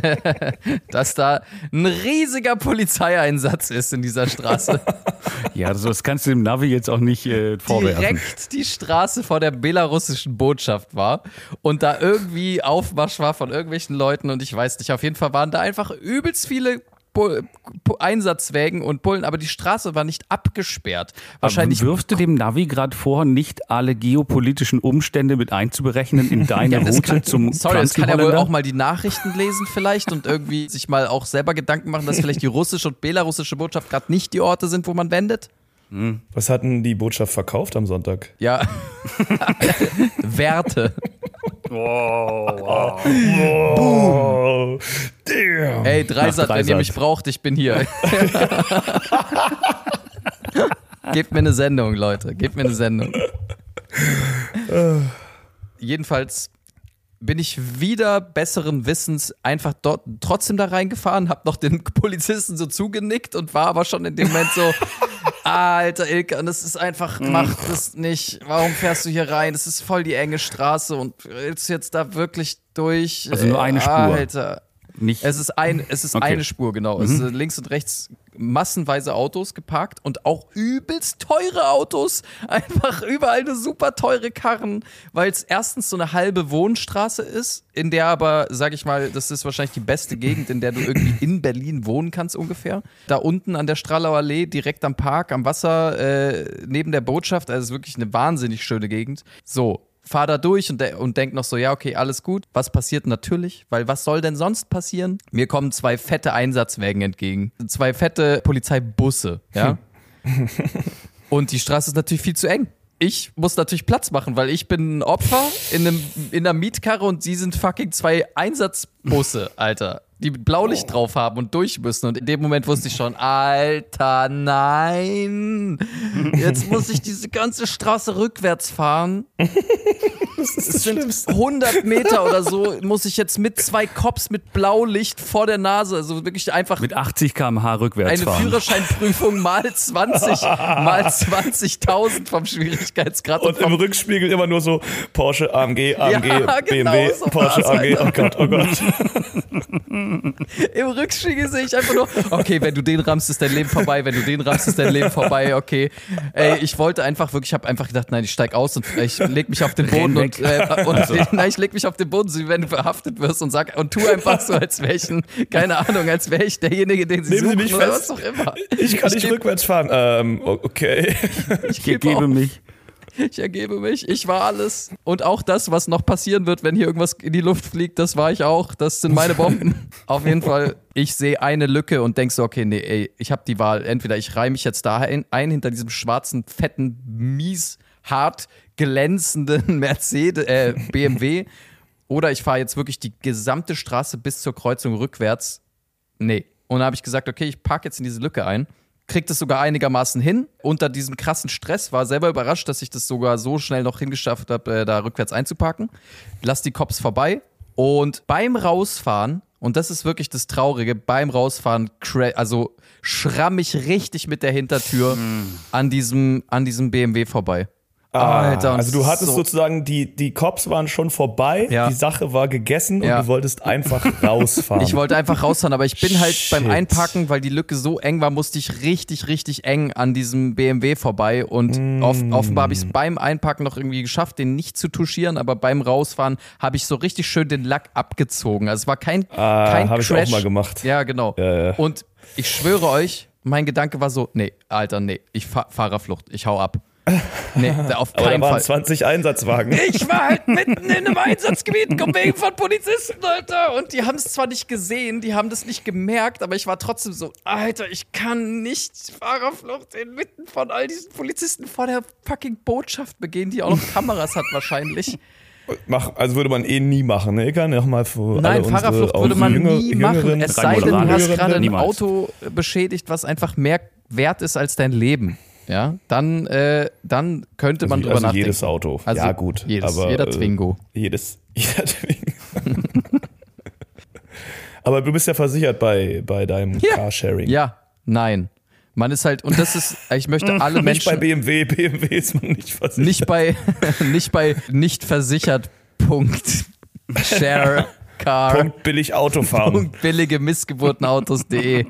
dass da ein riesiger Polizeieinsatz ist in dieser Straße. Ja, das kannst du dem Navi jetzt auch nicht äh, vorwerfen. Direkt die Straße vor der belarussischen Botschaft war und da irgendwie Aufmarsch war von irgendwelchen Leuten und ich weiß nicht, auf jeden Fall waren da einfach übelst viele Bull, Einsatzwägen und Bullen, aber die Straße war nicht abgesperrt. Wahrscheinlich aber wirfst du dem Navi gerade vor, nicht alle geopolitischen Umstände mit einzuberechnen in deine ja, Route kann, zum Sorry, das kann ja wohl auch mal die Nachrichten lesen vielleicht und irgendwie sich mal auch selber Gedanken machen, dass vielleicht die russische und belarussische Botschaft gerade nicht die Orte sind, wo man wendet. Hm. Was hat denn die Botschaft verkauft am Sonntag? Ja. Werte. Wow. wow. Damn. Hey, Dreisat, wenn ihr mich braucht, ich bin hier. Gebt mir eine Sendung, Leute. Gebt mir eine Sendung. Jedenfalls bin ich wieder besseren Wissens einfach dort trotzdem da reingefahren, hab noch den Polizisten so zugenickt und war aber schon in dem Moment so, Alter Ilke, und es ist einfach, mhm. mach das nicht. Warum fährst du hier rein? Das ist voll die enge Straße und willst du jetzt da wirklich durch? Also nur eine Spur. Alter. Nicht. Es ist, ein, es ist okay. eine Spur, genau. Mhm. Es ist links und rechts massenweise Autos geparkt und auch übelst teure Autos. Einfach überall eine super teure Karren, weil es erstens so eine halbe Wohnstraße ist, in der aber, sag ich mal, das ist wahrscheinlich die beste Gegend, in der du irgendwie in Berlin wohnen kannst ungefähr. Da unten an der Strahlau Allee, direkt am Park, am Wasser, äh, neben der Botschaft, also ist wirklich eine wahnsinnig schöne Gegend. So, fahr da durch und, de und denk noch so, ja, okay, alles gut. Was passiert natürlich? Weil was soll denn sonst passieren? Mir kommen zwei fette Einsatzwägen entgegen. Zwei fette Polizeibusse, ja. und die Straße ist natürlich viel zu eng. Ich muss natürlich Platz machen, weil ich bin ein Opfer in, einem, in einer Mietkarre und sie sind fucking zwei Einsatzbusse, Alter die Blaulicht oh. drauf haben und durch müssen. Und in dem Moment wusste ich schon, Alter, nein. Jetzt muss ich diese ganze Straße rückwärts fahren. Das ist das sind 100 Meter oder so, muss ich jetzt mit zwei Cops mit Blaulicht vor der Nase, also wirklich einfach. Mit 80 km/h rückwärts eine fahren. Eine Führerscheinprüfung mal 20, mal 20.000 vom Schwierigkeitsgrad. Und, und im Rückspiegel immer nur so Porsche, AMG, AMG, ja, genau, BMW, so Porsche, AMG, oh Gott, oh Gott. Im Rückspiegel sehe ich einfach nur, okay, wenn du den rammst, ist dein Leben vorbei, wenn du den rammst, ist dein Leben vorbei, okay. Ey, ich wollte einfach wirklich, ich habe einfach gedacht, nein, ich steig aus und ich leg mich auf den Boden und, äh, und also. nein, ich leg mich auf den Boden, so wie wenn du verhaftet wirst und sag und tu einfach so, als wäre ich ein, keine Ahnung, als wäre ich derjenige, den sie Nehmen suchen Sie mich oder fest. was auch immer. Ich kann ich nicht rückwärts fahren. Ähm, okay. Ich, ich gebe mich. Ich ergebe mich. Ich war alles. Und auch das, was noch passieren wird, wenn hier irgendwas in die Luft fliegt, das war ich auch. Das sind meine Bomben. Auf jeden Fall, ich sehe eine Lücke und denke so, okay, nee, ey, ich habe die Wahl. Entweder ich reihe mich jetzt da ein, ein hinter diesem schwarzen, fetten, mies, hart glänzenden Mercedes, äh, BMW, oder ich fahre jetzt wirklich die gesamte Straße bis zur Kreuzung rückwärts. Nee. Und da habe ich gesagt, okay, ich parke jetzt in diese Lücke ein kriegt es sogar einigermaßen hin. Unter diesem krassen Stress war selber überrascht, dass ich das sogar so schnell noch hingeschafft habe, äh, da rückwärts einzuparken. Lass die Cops vorbei und beim Rausfahren und das ist wirklich das Traurige, beim Rausfahren, also schramm ich richtig mit der Hintertür hm. an diesem, an diesem BMW vorbei. Ah, Alter, also du hattest so sozusagen, die, die Cops waren schon vorbei, ja. die Sache war gegessen ja. und du wolltest einfach rausfahren. Ich wollte einfach rausfahren, aber ich bin halt Shit. beim Einpacken, weil die Lücke so eng war, musste ich richtig, richtig eng an diesem BMW vorbei und mm. off offenbar habe ich es beim Einpacken noch irgendwie geschafft, den nicht zu touchieren, aber beim Rausfahren habe ich so richtig schön den Lack abgezogen. Also es war kein, ah, kein hab Crash. ich auch mal gemacht. Ja, genau. Ja, und ich schwöre euch, mein Gedanke war so, nee, Alter, nee, ich fahr Fahrerflucht, ich hau ab. Nee, auf keinen Aber da waren Fall. 20 Einsatzwagen. Ich war halt mitten in einem Einsatzgebiet, komm wegen von Polizisten, Alter. Und die haben es zwar nicht gesehen, die haben das nicht gemerkt, aber ich war trotzdem so, Alter, ich kann nicht Fahrerflucht inmitten von all diesen Polizisten vor der fucking Botschaft begehen, die auch noch Kameras hat wahrscheinlich. Mach, also würde man eh nie machen, ne? Ich kann ja mal für Nein, Fahrerflucht würde man Jünger, nie machen, es sei denn, du hast gerade ein Auto beschädigt, was einfach mehr wert ist als dein Leben ja, dann, äh, dann könnte man also, drüber also nachdenken. jedes Auto. Also ja, gut. Jedes, aber, jeder Twingo. Äh, jedes, jeder Twingo. aber du bist ja versichert bei, bei deinem ja. Carsharing. Ja, nein. Man ist halt, und das ist, ich möchte alle Menschen. Nicht bei BMW, BMW ist man nicht versichert. Nicht bei, nicht bei nicht versichert, Punkt. Share Car. Punkt billig Autofahren. Punkt billige Missgeburtenautos.de.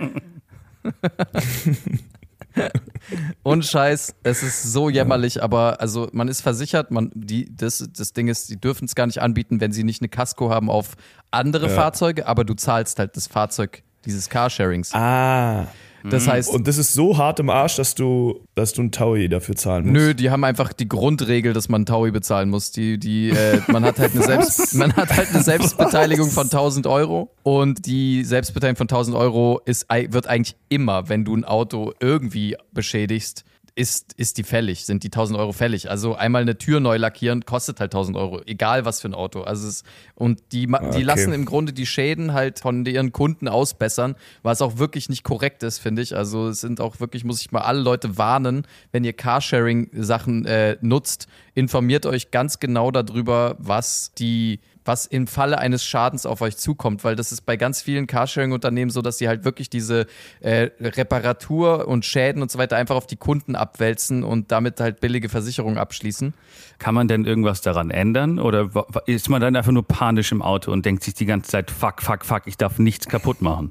Und Scheiß, es ist so jämmerlich, aber also man ist versichert, man, die, das, das Ding ist, die dürfen es gar nicht anbieten, wenn sie nicht eine Casco haben auf andere Ja. Fahrzeuge, aber du zahlst halt das Fahrzeug dieses Carsharings. Ah. Das heißt, Und das ist so hart im Arsch, dass du, dass du ein Taui dafür zahlen musst. Nö, die haben einfach die Grundregel, dass man Taui bezahlen muss. Die, die, äh, man hat halt eine Selbst, man hat halt eine Selbstbeteiligung von 1000 Euro und die Selbstbeteiligung von 1000 Euro ist, wird eigentlich immer, wenn du ein Auto irgendwie beschädigst, ist, ist die fällig, sind die 1000 Euro fällig. Also einmal eine Tür neu lackieren kostet halt 1000 Euro, egal was für ein Auto. Also es, und die, die Okay. lassen im Grunde die Schäden halt von ihren Kunden ausbessern, was auch wirklich nicht korrekt ist, finde ich. Also es sind auch wirklich, muss ich mal alle Leute warnen, wenn ihr Carsharing-Sachen äh, nutzt, informiert euch ganz genau darüber, was die was im Falle eines Schadens auf euch zukommt, weil das ist bei ganz vielen Carsharing-Unternehmen so, dass sie halt wirklich diese äh, Reparatur und Schäden und so weiter einfach auf die Kunden abwälzen und damit halt billige Versicherungen abschließen. Kann man denn irgendwas daran ändern? Oder ist man dann einfach nur panisch im Auto und denkt sich die ganze Zeit, fuck, fuck, fuck, ich darf nichts kaputt machen?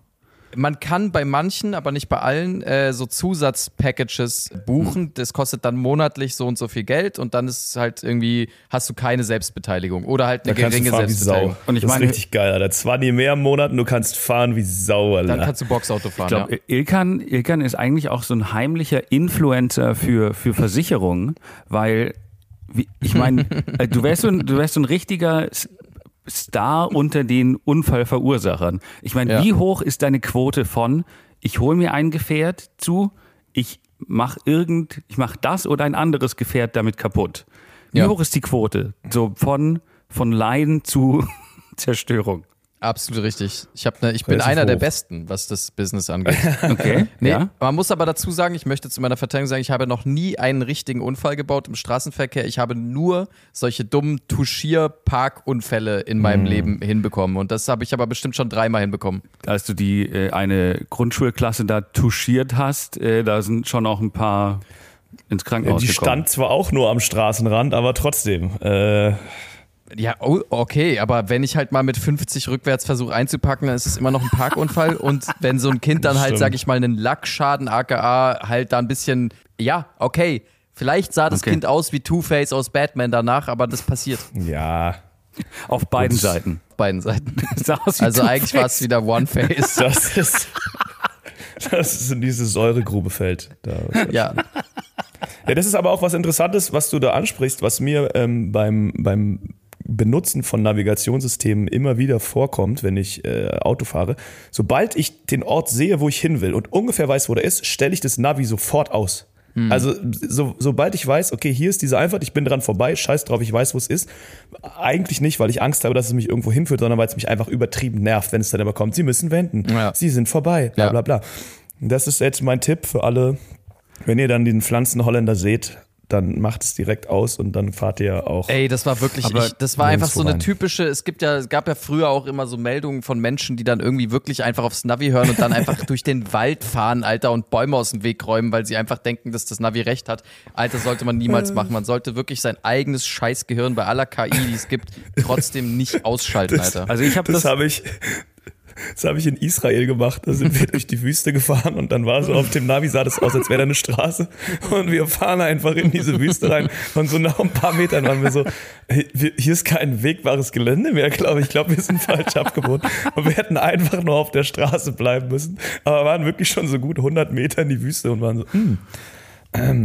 Man kann bei manchen, aber nicht bei allen, äh, so Zusatzpackages buchen. Das kostet dann monatlich so und so viel Geld und dann ist halt irgendwie, hast du keine Selbstbeteiligung oder halt eine Da kannst du geringe fahren wie Selbstbeteiligung. Sau. Und ich das meine- ist richtig geil, Alter. 20 mehr im Monat und du kannst fahren wie Sau, Alter. Dann kannst du Boxauto fahren. Ich glaube, ja. Ilkan, Ilkan ist eigentlich auch so ein heimlicher Influencer für, für Versicherungen, weil, wie, ich meine, äh, du wärst so ein, du wärst so ein richtiger Star unter den Unfallverursachern. Ich meine, Ja. wie hoch ist deine Quote von, ich hole mir ein Gefährt zu, ich mach irgend, ich mach das oder ein anderes Gefährt damit kaputt. Wie Ja. hoch ist die Quote? So von, von Leiden zu Zerstörung. Absolut richtig. Ich, hab ne, ich bin einer der hoch. Besten, was das Business angeht. Okay? Nee, Ja? man muss aber dazu sagen, ich möchte zu meiner Verteidigung sagen, ich habe noch nie einen richtigen Unfall gebaut im Straßenverkehr. Ich habe nur solche dummen Touchier-Parkunfälle in meinem Leben hinbekommen. Und das habe ich aber bestimmt schon dreimal hinbekommen. als du die äh, eine Grundschulklasse da touchiert hast, äh, da sind schon auch ein paar ins Krankenhaus die gekommen. stand zwar auch nur am Straßenrand, aber trotzdem. Äh, Ja, oh, okay, aber wenn ich halt mal mit 50 rückwärts versuche einzupacken, dann ist es immer noch ein Parkunfall. Und wenn so ein Kind dann halt, sag ich mal, einen Lackschaden, aka halt da ein bisschen, ja, okay. Vielleicht sah das Okay. Kind aus wie Two-Face aus Batman danach, aber das passiert ja, Auf beiden Gut. Seiten. auf beiden Seiten. Also eigentlich war es wieder One-Face. das ist. Das ist in diese Säuregrube fällt. Da. Ja, Ja, das ist aber auch was Interessantes, was du da ansprichst, was mir ähm, beim, beim Benutzen von Navigationssystemen immer wieder vorkommt, wenn ich äh, Auto fahre. Sobald ich den Ort sehe, wo ich hin will und ungefähr weiß, wo der ist, stelle ich das Navi sofort aus. Also so, sobald ich weiß, okay, hier ist diese Einfahrt, ich bin dran vorbei, scheiß drauf, ich weiß, wo es ist. Eigentlich nicht, weil ich Angst habe, dass es mich irgendwo hinführt, sondern weil es mich einfach übertrieben nervt, wenn es dann immer kommt, sie müssen wenden, Ja. sie sind vorbei, bla Ja. bla bla. Das ist jetzt mein Tipp für alle, wenn ihr dann den Pflanzenholländer seht, dann macht es direkt aus und dann fahrt ihr auch. ey, das war wirklich, Aber ich, das war einfach so eine nirgendwo rein. typische, es gibt ja, es gab ja früher auch immer so Meldungen von Menschen, die dann irgendwie wirklich einfach aufs Navi hören und dann einfach durch den Wald fahren, Alter, und Bäume aus dem Weg räumen, weil sie einfach denken, dass das Navi recht hat. Alter, sollte man niemals machen. Man sollte wirklich sein eigenes Scheißgehirn bei aller KI, die es gibt, trotzdem nicht ausschalten, Alter. Also ich habe das das, habe ich, das habe ich in Israel gemacht. Da sind wir durch die Wüste gefahren und dann war so auf dem Navi sah das aus, als wäre da eine Straße. Und wir fahren einfach in diese Wüste rein. Und so nach ein paar Metern waren wir so, hier ist kein wegbares Gelände mehr, glaube ich. Ich glaube, wir sind falsch abgebogen. Und wir hätten einfach nur auf der Straße bleiben müssen. Aber waren wirklich schon so gut 100 Meter in die Wüste und waren so, hm,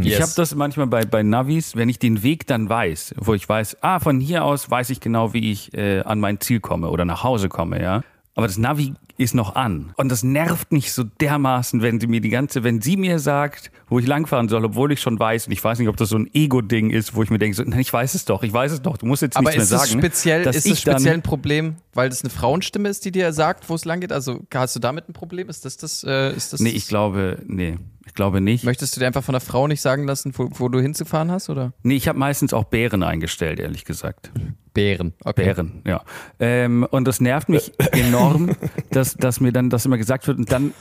ich Yes. habe das manchmal bei, bei Navis, wenn ich den Weg dann weiß, wo ich weiß, ah, von hier aus weiß ich genau, wie ich äh, an mein Ziel komme oder nach Hause komme, ja. Aber das Navi ist noch an. Und das nervt mich so dermaßen, wenn sie mir die ganze, wenn sie mir sagt, wo ich langfahren soll, obwohl ich schon weiß, und ich weiß nicht, ob das so ein Ego-Ding ist, wo ich mir denke, so, nein, ich weiß es doch, ich weiß es doch, du musst jetzt Aber nichts mehr es sagen. speziell, dass ist es speziell ein Problem, weil das eine Frauenstimme ist, die dir sagt, wo es lang geht? Also hast du damit ein Problem? Ist das das? Äh, ist das Nee, ich glaube, nee, ich glaube nicht. Möchtest du dir einfach von der Frau nicht sagen lassen, wo, wo du hinzufahren hast, oder? Nee, ich habe meistens auch Bären eingestellt, ehrlich gesagt. Bären. Okay. Bären, ja. Ähm, und das nervt mich enorm, dass, dass mir dann das immer gesagt wird und dann,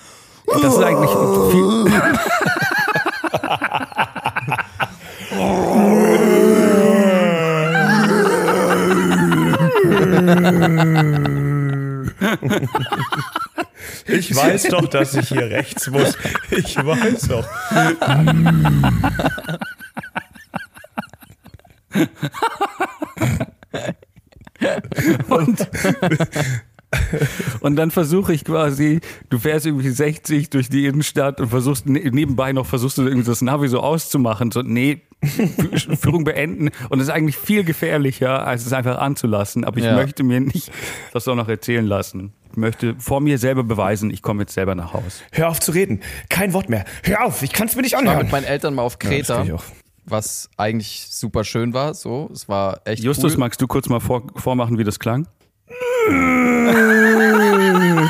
das ist eigentlich viel, Ich weiß doch, dass ich hier rechts muss. Ich weiß doch. Und, und dann versuche ich quasi, du fährst irgendwie 60 durch die Innenstadt und versuchst ne- nebenbei noch, versuchst du irgendwie das Navi so auszumachen. So, nee, Führung beenden. Und es ist eigentlich viel gefährlicher, als es einfach anzulassen. Aber ich Ja. möchte mir nicht das auch noch erzählen lassen. Ich möchte vor mir selber beweisen, ich komme jetzt selber nach Haus. Hör auf zu reden. Kein Wort mehr. Hör auf, ich kann es mir nicht Ich war anhören. mit meinen Eltern mal auf Kreta, auch. was eigentlich super schön war. So, es war echt Justus, cool. magst du kurz mal vor, vormachen, wie das klang?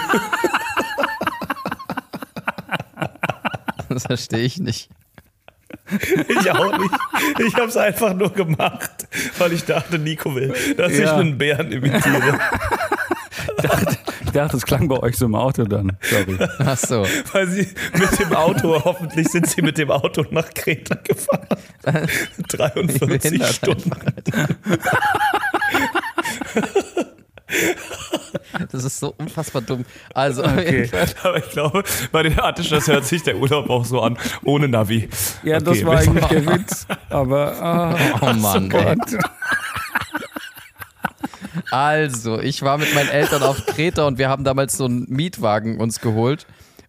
Das verstehe ich nicht. Ich auch nicht. Ich habe es einfach nur gemacht, weil ich dachte, Nico will, dass ich Ja. einen Bären imitiere. Ich dachte, das klang bei euch so im Auto dann. Sorry. Ach so. Weil sie mit dem Auto, hoffentlich sind sie mit dem Auto nach Kreta gefahren. 43 Behindert Stunden. Das ist so unfassbar dumm. Also, Okay. Aber ich glaube, bei den Artischers hört sich der Urlaub auch so an, ohne Navi. Ja, das Okay, war wir- eigentlich der Witz. Aber ah, oh Mann, ey. Gott. Also, ich war mit meinen Eltern auf Kreta und wir haben damals so einen Mietwagen uns geholt.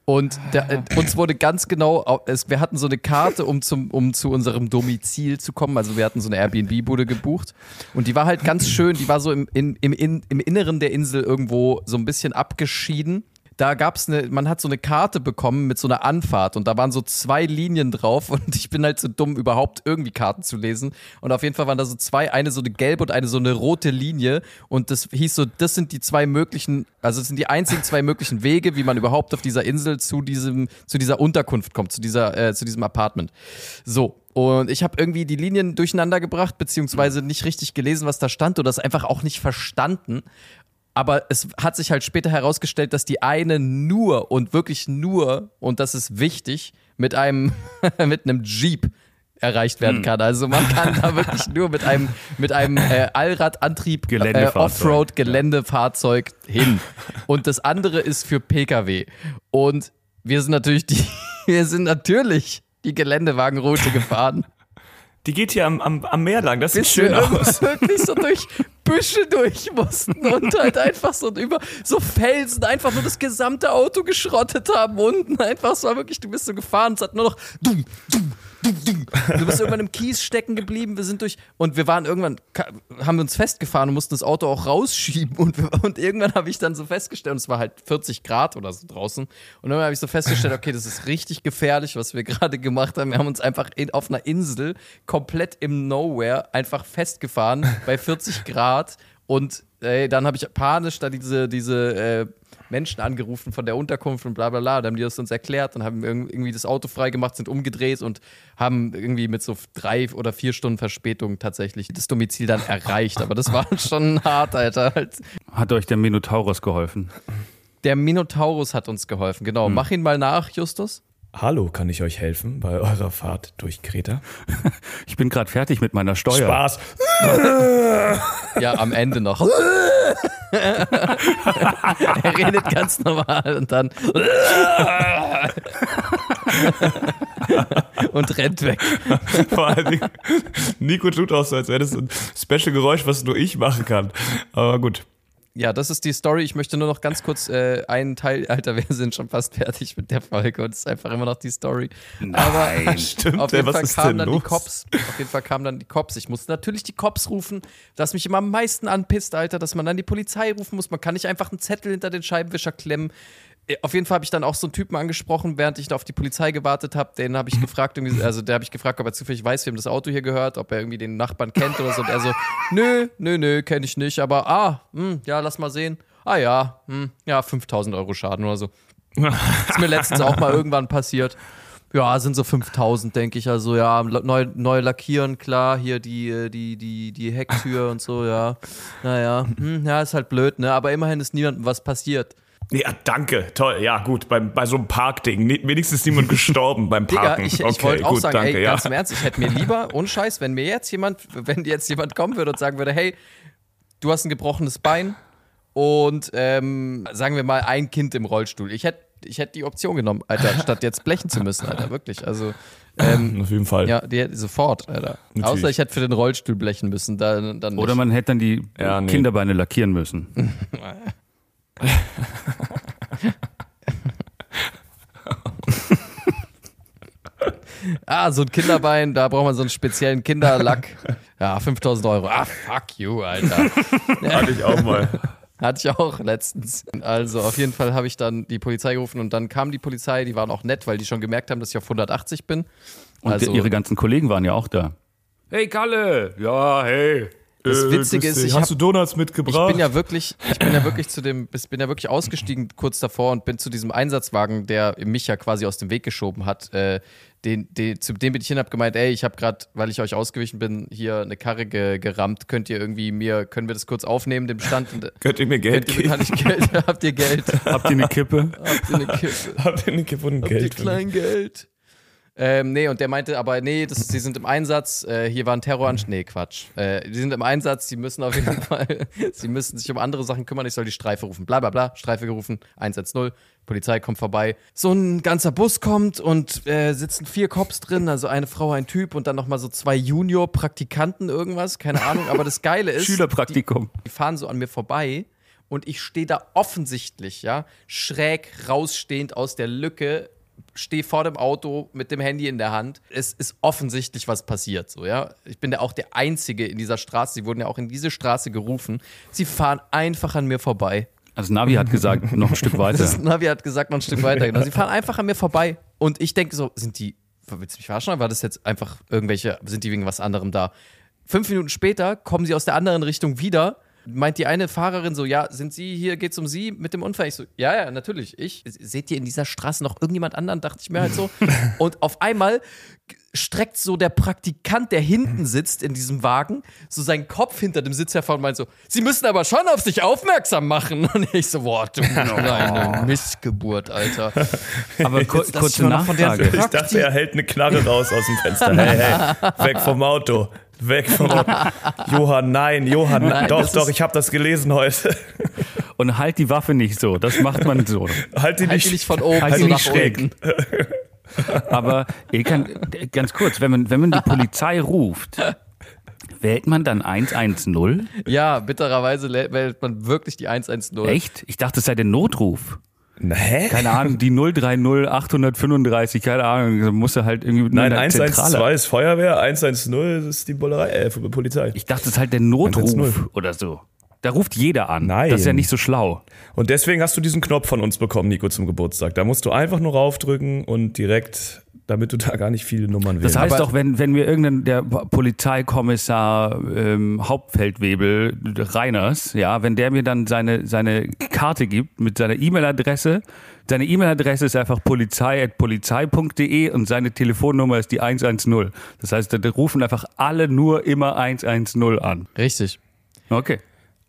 Und der, äh, uns wurde ganz genau, au- es, wir hatten so eine Karte, um, zum, um zu unserem Domizil zu kommen. Also wir hatten so eine Airbnb-Bude gebucht. Und die war halt ganz schön, die war so im, im, in, im Inneren der Insel irgendwo so ein bisschen abgeschieden. Da gab's eine, man hat so eine Karte bekommen mit so einer Anfahrt und da waren so zwei Linien drauf und ich bin halt so dumm, überhaupt irgendwie Karten zu lesen. Und auf jeden Fall waren da so zwei, eine so eine gelbe und eine so eine rote Linie und das hieß so, das sind die zwei möglichen, also das sind die einzigen zwei möglichen Wege, wie man überhaupt auf dieser Insel zu diesem, zu dieser Unterkunft kommt, zu dieser, äh, zu diesem Apartment. So. Und ich habe irgendwie die Linien durcheinander gebracht, beziehungsweise nicht richtig gelesen, was da stand oder das einfach auch nicht verstanden. Aber es hat sich halt später herausgestellt, dass die eine nur und wirklich nur, und das ist wichtig, mit einem, mit einem Jeep erreicht werden kann. Also man kann da wirklich nur mit einem, mit einem äh, Allradantrieb äh, Geländefahrzeug. Offroad-Geländefahrzeug hin. Und das andere ist für Pkw. Und wir sind natürlich die, wir sind natürlich die Geländewagenroute gefahren. Die geht hier am, am, am Meer lang, das sieht schön aus. wirklich so durch Büsche durch mussten und halt einfach so über so Felsen einfach nur das gesamte Auto geschrottet haben unten. Einfach, es war wirklich, du bist so gefahren, es hat nur noch dumm, dumm. Du bist irgendwann im Kies stecken geblieben, wir sind durch und wir waren irgendwann, haben wir uns festgefahren und mussten das Auto auch rausschieben und, und irgendwann habe ich dann so festgestellt, und es war halt 40 Grad oder so draußen und dann habe ich so festgestellt, okay, das ist richtig gefährlich, was wir gerade gemacht haben. Wir haben uns einfach in, auf einer Insel komplett im Nowhere einfach festgefahren bei 40 Grad und ey, dann habe ich panisch da diese, diese äh, Menschen angerufen von der Unterkunft und bla bla bla. Dann haben die das uns erklärt und haben irg- irgendwie das Auto freigemacht, sind umgedreht und haben irgendwie mit so drei oder vier Stunden Verspätung tatsächlich das Domizil dann erreicht. Aber das war schon hart, Alter. Halt. Hat euch der Minotaurus geholfen? Der Minotaurus hat uns geholfen, genau. Mach ihn mal nach, Justus. Hallo, kann ich euch helfen bei eurer Fahrt durch Kreta? Ich bin gerade fertig mit meiner Steuer. Spaß. Ja, am Ende noch. er redet ganz normal und dann und rennt weg. Vor allen Dingen, Nico tut auch so, als wäre das ein Special-Geräusch, was nur ich machen kann. Aber gut. Ja, das ist die Story. Ich möchte nur noch ganz kurz äh, einen Teil, Alter, wir sind schon fast fertig mit der Folge und es ist einfach immer noch die Story. Aber Stimmt, auf ey, jeden was Fall kamen dann los? die Cops. Auf jeden Fall kamen dann die Cops. Ich musste natürlich die Cops rufen, das mich immer am meisten anpisst, Alter, dass man dann die Polizei rufen muss. Man kann nicht einfach einen Zettel hinter den Scheibenwischer klemmen. Äh, Auf jeden Fall habe ich dann auch so einen Typen angesprochen, während ich da auf die Polizei gewartet habe. Den habe ich gefragt, also der habe ich gefragt, ob er zufällig weiß, wem das Auto hier gehört, ob er irgendwie den Nachbarn kennt oder so. Und er so, nö, nö, nö, kenne ich nicht. Aber ah, hm, ja, lass mal sehen. Ah ja, hm, ja, 5000 Euro Schaden oder so. Ist mir letztens auch mal irgendwann passiert. Ja, sind so 5000, denke ich. Also ja, neu, neu lackieren, klar. Hier die, äh, die, die, die Hecktür und so, ja. Naja, hm, ja, ist halt blöd, ne? Aber immerhin ist niemandem was passiert. Ja, danke. Toll. Ja, gut. Beim, bei so einem Parkding. Wenigstens niemand gestorben beim Digga, Parken. ich, ich okay, wollte auch gut, sagen, danke. ey, ja. ganz im Ernst, ich hätte mir lieber, ohne Scheiß, wenn mir jetzt jemand, wenn jetzt jemand kommen würde und sagen würde, hey, du hast ein gebrochenes Bein, und ähm, sagen wir mal ein Kind im Rollstuhl. Ich hätte ich hätte die Option genommen, Alter, statt jetzt blechen zu müssen, Alter, wirklich. Also ähm, Auf jeden Fall. ja, die hätte sofort, Alter. Natürlich. Außer ich hätte für den Rollstuhl blechen müssen, dann, dann. Oder man hätte dann die Ja, nee. Kinderbeine lackieren müssen. Ah, so ein Kinderbein, da braucht man so einen speziellen Kinderlack. Ja, 5000 Euro. Ah, fuck you, Alter. Hatte ich auch mal. Hatte ich auch letztens. Also auf jeden Fall habe ich dann die Polizei gerufen und dann kam die Polizei, die waren auch nett, weil die schon gemerkt haben, dass ich auf 180 bin. Und Also ihre ganzen Kollegen waren ja auch da. Hey Kalle! Ja, hey! Das Witzige ist, ich, hab, Hast du Donuts ich mitgebracht? bin ja wirklich, ich bin ja wirklich zu dem, bin ja wirklich ausgestiegen kurz davor und bin zu diesem Einsatzwagen, der mich ja quasi aus dem Weg geschoben hat. Äh, den, den, zu dem bin ich hin, hab gemeint, ey, ich habe gerade, weil ich euch ausgewichen bin, hier eine Karre ge, gerammt. Könnt ihr irgendwie mir, können wir das kurz aufnehmen, den Bestand? Und, äh, Könnt ihr mir Geld ihr, kann geben? ich Geld? Habt ihr Geld? Habt ihr eine Kippe? Habt ihr eine Kippe? Habt ihr nicht gefunden Habt ihr Geld? für mich? Kleingeld? Ähm, nee, und der meinte aber, nee, das, sie sind im Einsatz, äh, hier war ein Terroranschlag. Nee, Quatsch. Äh, die sind im Einsatz, sie müssen auf jeden Fall, sie müssen sich um andere Sachen kümmern, ich soll die Streife rufen. Bla bla bla, Streife gerufen, 110, Polizei kommt vorbei. So ein ganzer Bus kommt und äh, sitzen vier Cops drin, also eine Frau, ein Typ und dann nochmal so zwei Junior-Praktikanten irgendwas, keine Ahnung. Aber das Geile ist, Schülerpraktikum. die fahren so an mir vorbei und ich stehe da offensichtlich, ja, schräg rausstehend aus der Lücke, stehe vor dem Auto mit dem Handy in der Hand. Es ist offensichtlich was passiert, so, ja. Ich bin ja auch der Einzige in dieser Straße. Sie wurden ja auch in diese Straße gerufen. Sie fahren einfach an mir vorbei. Also Navi hat gesagt, noch ein Stück weiter. Das Navi hat gesagt, noch ein Stück weiter. Genau. Sie fahren einfach an mir vorbei. Und ich denke so, sind die, willst du mich verarschen? War das jetzt einfach irgendwelche, sind die wegen was anderem da? Fünf Minuten später kommen sie aus der anderen Richtung wieder. Meint die eine Fahrerin so, ja, sind Sie hier, geht's um Sie mit dem Unfall? Ich so, ja, ja, natürlich, ich. Seht ihr in dieser Straße noch irgendjemand anderen? Dachte ich mir halt so. Und auf einmal streckt so der Praktikant, der hinten sitzt in diesem Wagen, so seinen Kopf hinter dem Sitz hervor und meint so, Sie müssen aber schon auf sich aufmerksam machen. Und ich so, boah, du kleine Missgeburt, Alter. Aber kur kurze Nachfrage. Ich dachte, er hält eine Knarre raus aus dem Fenster. Hey, hey, weg vom Auto. Weg vom Auto. Johann, nein, Johann, Nein, doch, doch, ich habe das gelesen heute. Und halt die Waffe nicht so. Das macht man so. Halt die Halt nicht, die nicht von oben, halt so die nicht schräg. Aber kann, ganz kurz, wenn man, wenn man die Polizei ruft, wählt man dann 110? Ja, bittererweise wählt man wirklich die 110. Echt? Ich dachte, es sei der Notruf. Hä? Keine Ahnung, die 030 835, keine Ahnung, musst du halt irgendwie Nein, eine 112 ist Feuerwehr, 110 ist die Bullerei, äh, Polizei. Ich dachte, es ist halt der Notruf 110. oder so. Da ruft jeder an. Nein. Das ist ja nicht so schlau. Und deswegen hast du diesen Knopf von uns bekommen, Nico, zum Geburtstag. Da musst du einfach nur raufdrücken und direkt, damit du da gar nicht viele Nummern wählst. Das heißt Aber- doch, wenn, wenn mir irgendein der Polizeikommissar ähm, Hauptfeldwebel Reiners, ja, wenn der mir dann seine, seine Karte gibt mit seiner E-Mail-Adresse, seine E-Mail-Adresse ist einfach polizei.polizei.de und seine Telefonnummer ist die 110. Das heißt, da rufen einfach alle nur immer 110 an. Richtig. Okay.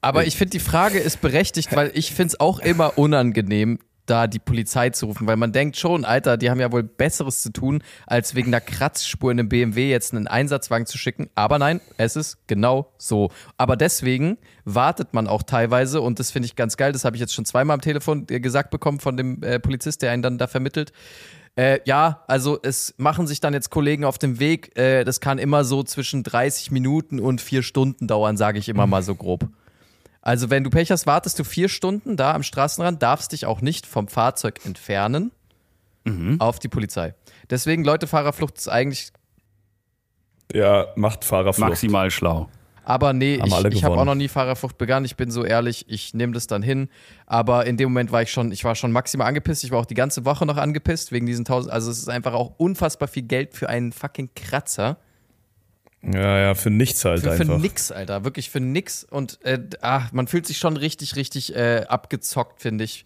Aber ich finde, die Frage ist berechtigt, weil ich finde es auch immer unangenehm, da die Polizei zu rufen, weil man denkt schon, Alter, die haben ja wohl Besseres zu tun, als wegen einer Kratzspur in einem BMW jetzt einen Einsatzwagen zu schicken. Aber nein, es ist genau so. Aber deswegen wartet man auch teilweise und das finde ich ganz geil. Das habe ich jetzt schon zweimal am Telefon gesagt bekommen von dem äh, Polizist, der einen dann da vermittelt. Äh, ja, also es machen sich dann jetzt Kollegen auf dem Weg. Äh, das kann immer so zwischen 30 Minuten und vier Stunden dauern, sage ich immer mal so grob. Also wenn du Pech hast, wartest du vier Stunden da am Straßenrand, darfst dich auch nicht vom Fahrzeug entfernen auf die Polizei. Deswegen, Leute, Fahrerflucht ist eigentlich, ja, macht Fahrerflucht. Maximal schlau. aber nee, Haben ich, ich habe auch noch nie Fahrerflucht begangen. Ich bin so ehrlich, ich nehme das dann hin. Aber in dem Moment war ich schon, ich war schon maximal angepisst. Ich war auch die ganze Woche noch angepisst wegen diesen tausend. Also es ist einfach auch unfassbar viel Geld für einen fucking Kratzer. Ja, ja, für nichts halt Für, für einfach. nix, Alter. Wirklich für nix. Und äh, ach, man fühlt sich schon richtig, richtig äh, abgezockt, finde ich.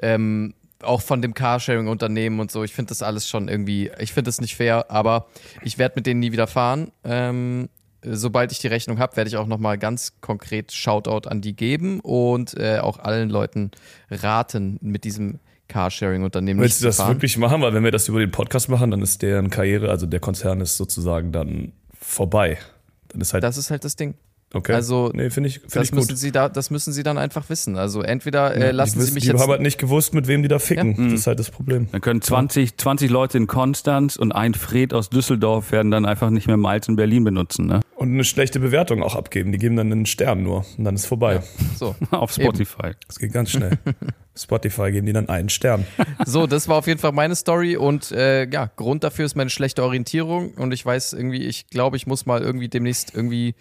Ähm, auch von dem Carsharing-Unternehmen und so. Ich finde das alles schon irgendwie, ich finde das nicht fair, aber ich werde mit denen nie wieder fahren. Ähm, sobald ich die Rechnung habe, werde ich auch nochmal ganz konkret Shoutout an die geben und äh, auch allen Leuten raten, mit diesem Carsharing-Unternehmen Willst du das wirklich machen? Weil wenn wir das über den Podcast machen, dann ist deren Karriere, also der Konzern ist sozusagen dann vorbei. Dann ist halt, Das ist halt das Ding. Okay. Also nee, finde ich, find das ich gut. müssen sie da, das müssen sie dann einfach wissen. Also entweder äh, Ja, lassen die sie wissen- mich die jetzt haben halt nicht gewusst, mit wem die da ficken. Das ist halt das Problem. Dann können 20, 20 Leute in Konstanz und ein Fred aus Düsseldorf werden dann einfach nicht mehr Miles in Berlin benutzen, ne? Und eine schlechte Bewertung auch abgeben. Die geben dann einen Stern nur und dann ist vorbei. so. Auf Spotify. Das geht ganz schnell. Spotify geben die dann einen Stern. So, das war auf jeden Fall meine Story und äh, ja, Grund dafür ist meine schlechte Orientierung und ich weiß irgendwie, ich glaube, ich muss mal irgendwie demnächst irgendwie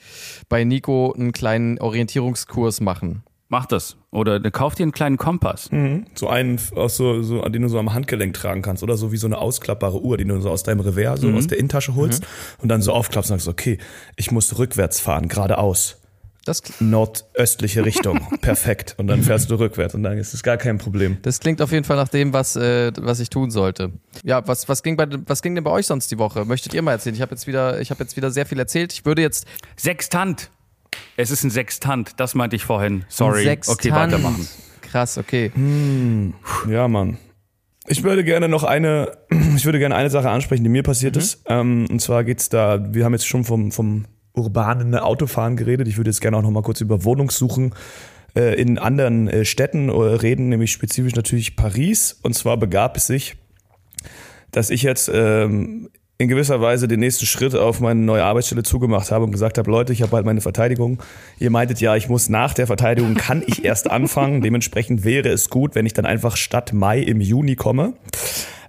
bei Nico einen kleinen Orientierungskurs machen. Mach das. Oder ne, kauf dir einen kleinen Kompass. So einen, aus so, so, den du so am Handgelenk tragen kannst. Oder so wie so eine ausklappbare Uhr, die du so aus deinem Revers, so aus der Innentasche holst und dann so aufklappst und sagst, okay, ich muss rückwärts fahren, geradeaus. Das, Nordöstliche Richtung. Perfekt. Und dann fährst du rückwärts und dann ist es gar kein Problem. das klingt auf jeden Fall nach dem, was, äh, was ich tun sollte. Ja, was, was, ging bei, was ging denn bei euch sonst die Woche? Möchtet ihr mal erzählen? Ich habe jetzt, wieder- ich hab jetzt wieder sehr viel erzählt. Ich würde jetzt Sextant. Es ist ein Sextant, das meinte ich vorhin. Sorry. Sextant. Okay, weitermachen. Krass, okay. Ja, Mann. Ich würde gerne noch eine, ich würde gerne eine Sache ansprechen, die mir passiert ist. Ähm, und zwar geht's da, wir haben jetzt schon vom, vom urbanen Autofahren geredet. Ich würde jetzt gerne auch noch mal kurz über Wohnungssuchen äh, in anderen äh, Städten äh, reden, nämlich spezifisch natürlich Paris. Und zwar begab es sich, dass ich jetzt ähm, in gewisser Weise den nächsten Schritt auf meine neue Arbeitsstelle zugemacht habe und gesagt habe, Leute, ich habe bald meine Verteidigung. Ihr meintet ja, ich muss nach der Verteidigung, kann ich erst anfangen. Dementsprechend wäre es gut, wenn ich dann einfach statt Mai im Juni komme.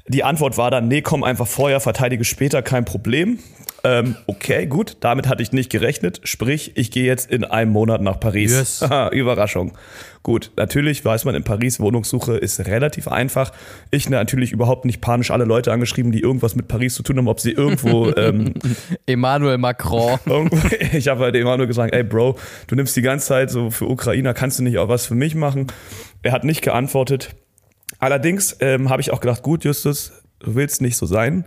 Die Antwort war dann, nee, komm einfach vorher, verteidige später, kein Problem. Ähm, okay, gut, damit hatte ich nicht gerechnet. Sprich, ich gehe jetzt in einem Monat nach Paris. Yes. Überraschung. Gut, natürlich weiß man, in Paris Wohnungssuche ist relativ einfach. Ich natürlich überhaupt nicht panisch alle Leute angeschrieben, die irgendwas mit Paris zu tun haben, ob sie irgendwo ähm, Emmanuel Macron. Ich habe halt nur gesagt, ey Bro, du nimmst die ganze Zeit so für Ukrainer, kannst du nicht auch was für mich machen? Er hat nicht geantwortet. Allerdings ähm, habe ich auch gedacht, gut, Justus, du willst nicht so sein.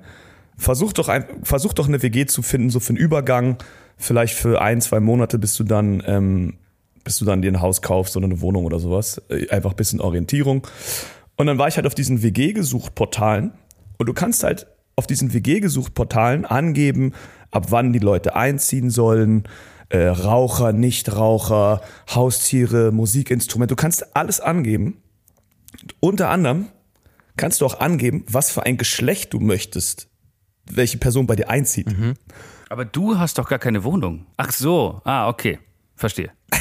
Versuch doch, ein, versuch doch eine WG zu finden, so für einen Übergang, vielleicht für ein, zwei Monate, bis du dann, ähm, bis du dann dir ein Haus kaufst oder eine Wohnung oder sowas. Äh, Einfach ein bisschen Orientierung. Und dann war ich halt auf diesen WG-Gesucht-Portalen und du kannst halt auf diesen WG-Gesucht-Portalen angeben, ab wann die Leute einziehen sollen, äh, Raucher, Nichtraucher, Haustiere, Musikinstrumente. Du kannst alles angeben. Unter anderem kannst du auch angeben, was für ein Geschlecht du möchtest, welche Person bei dir einzieht. Aber du hast doch gar keine Wohnung. Ach so. Ah, okay. Verstehe.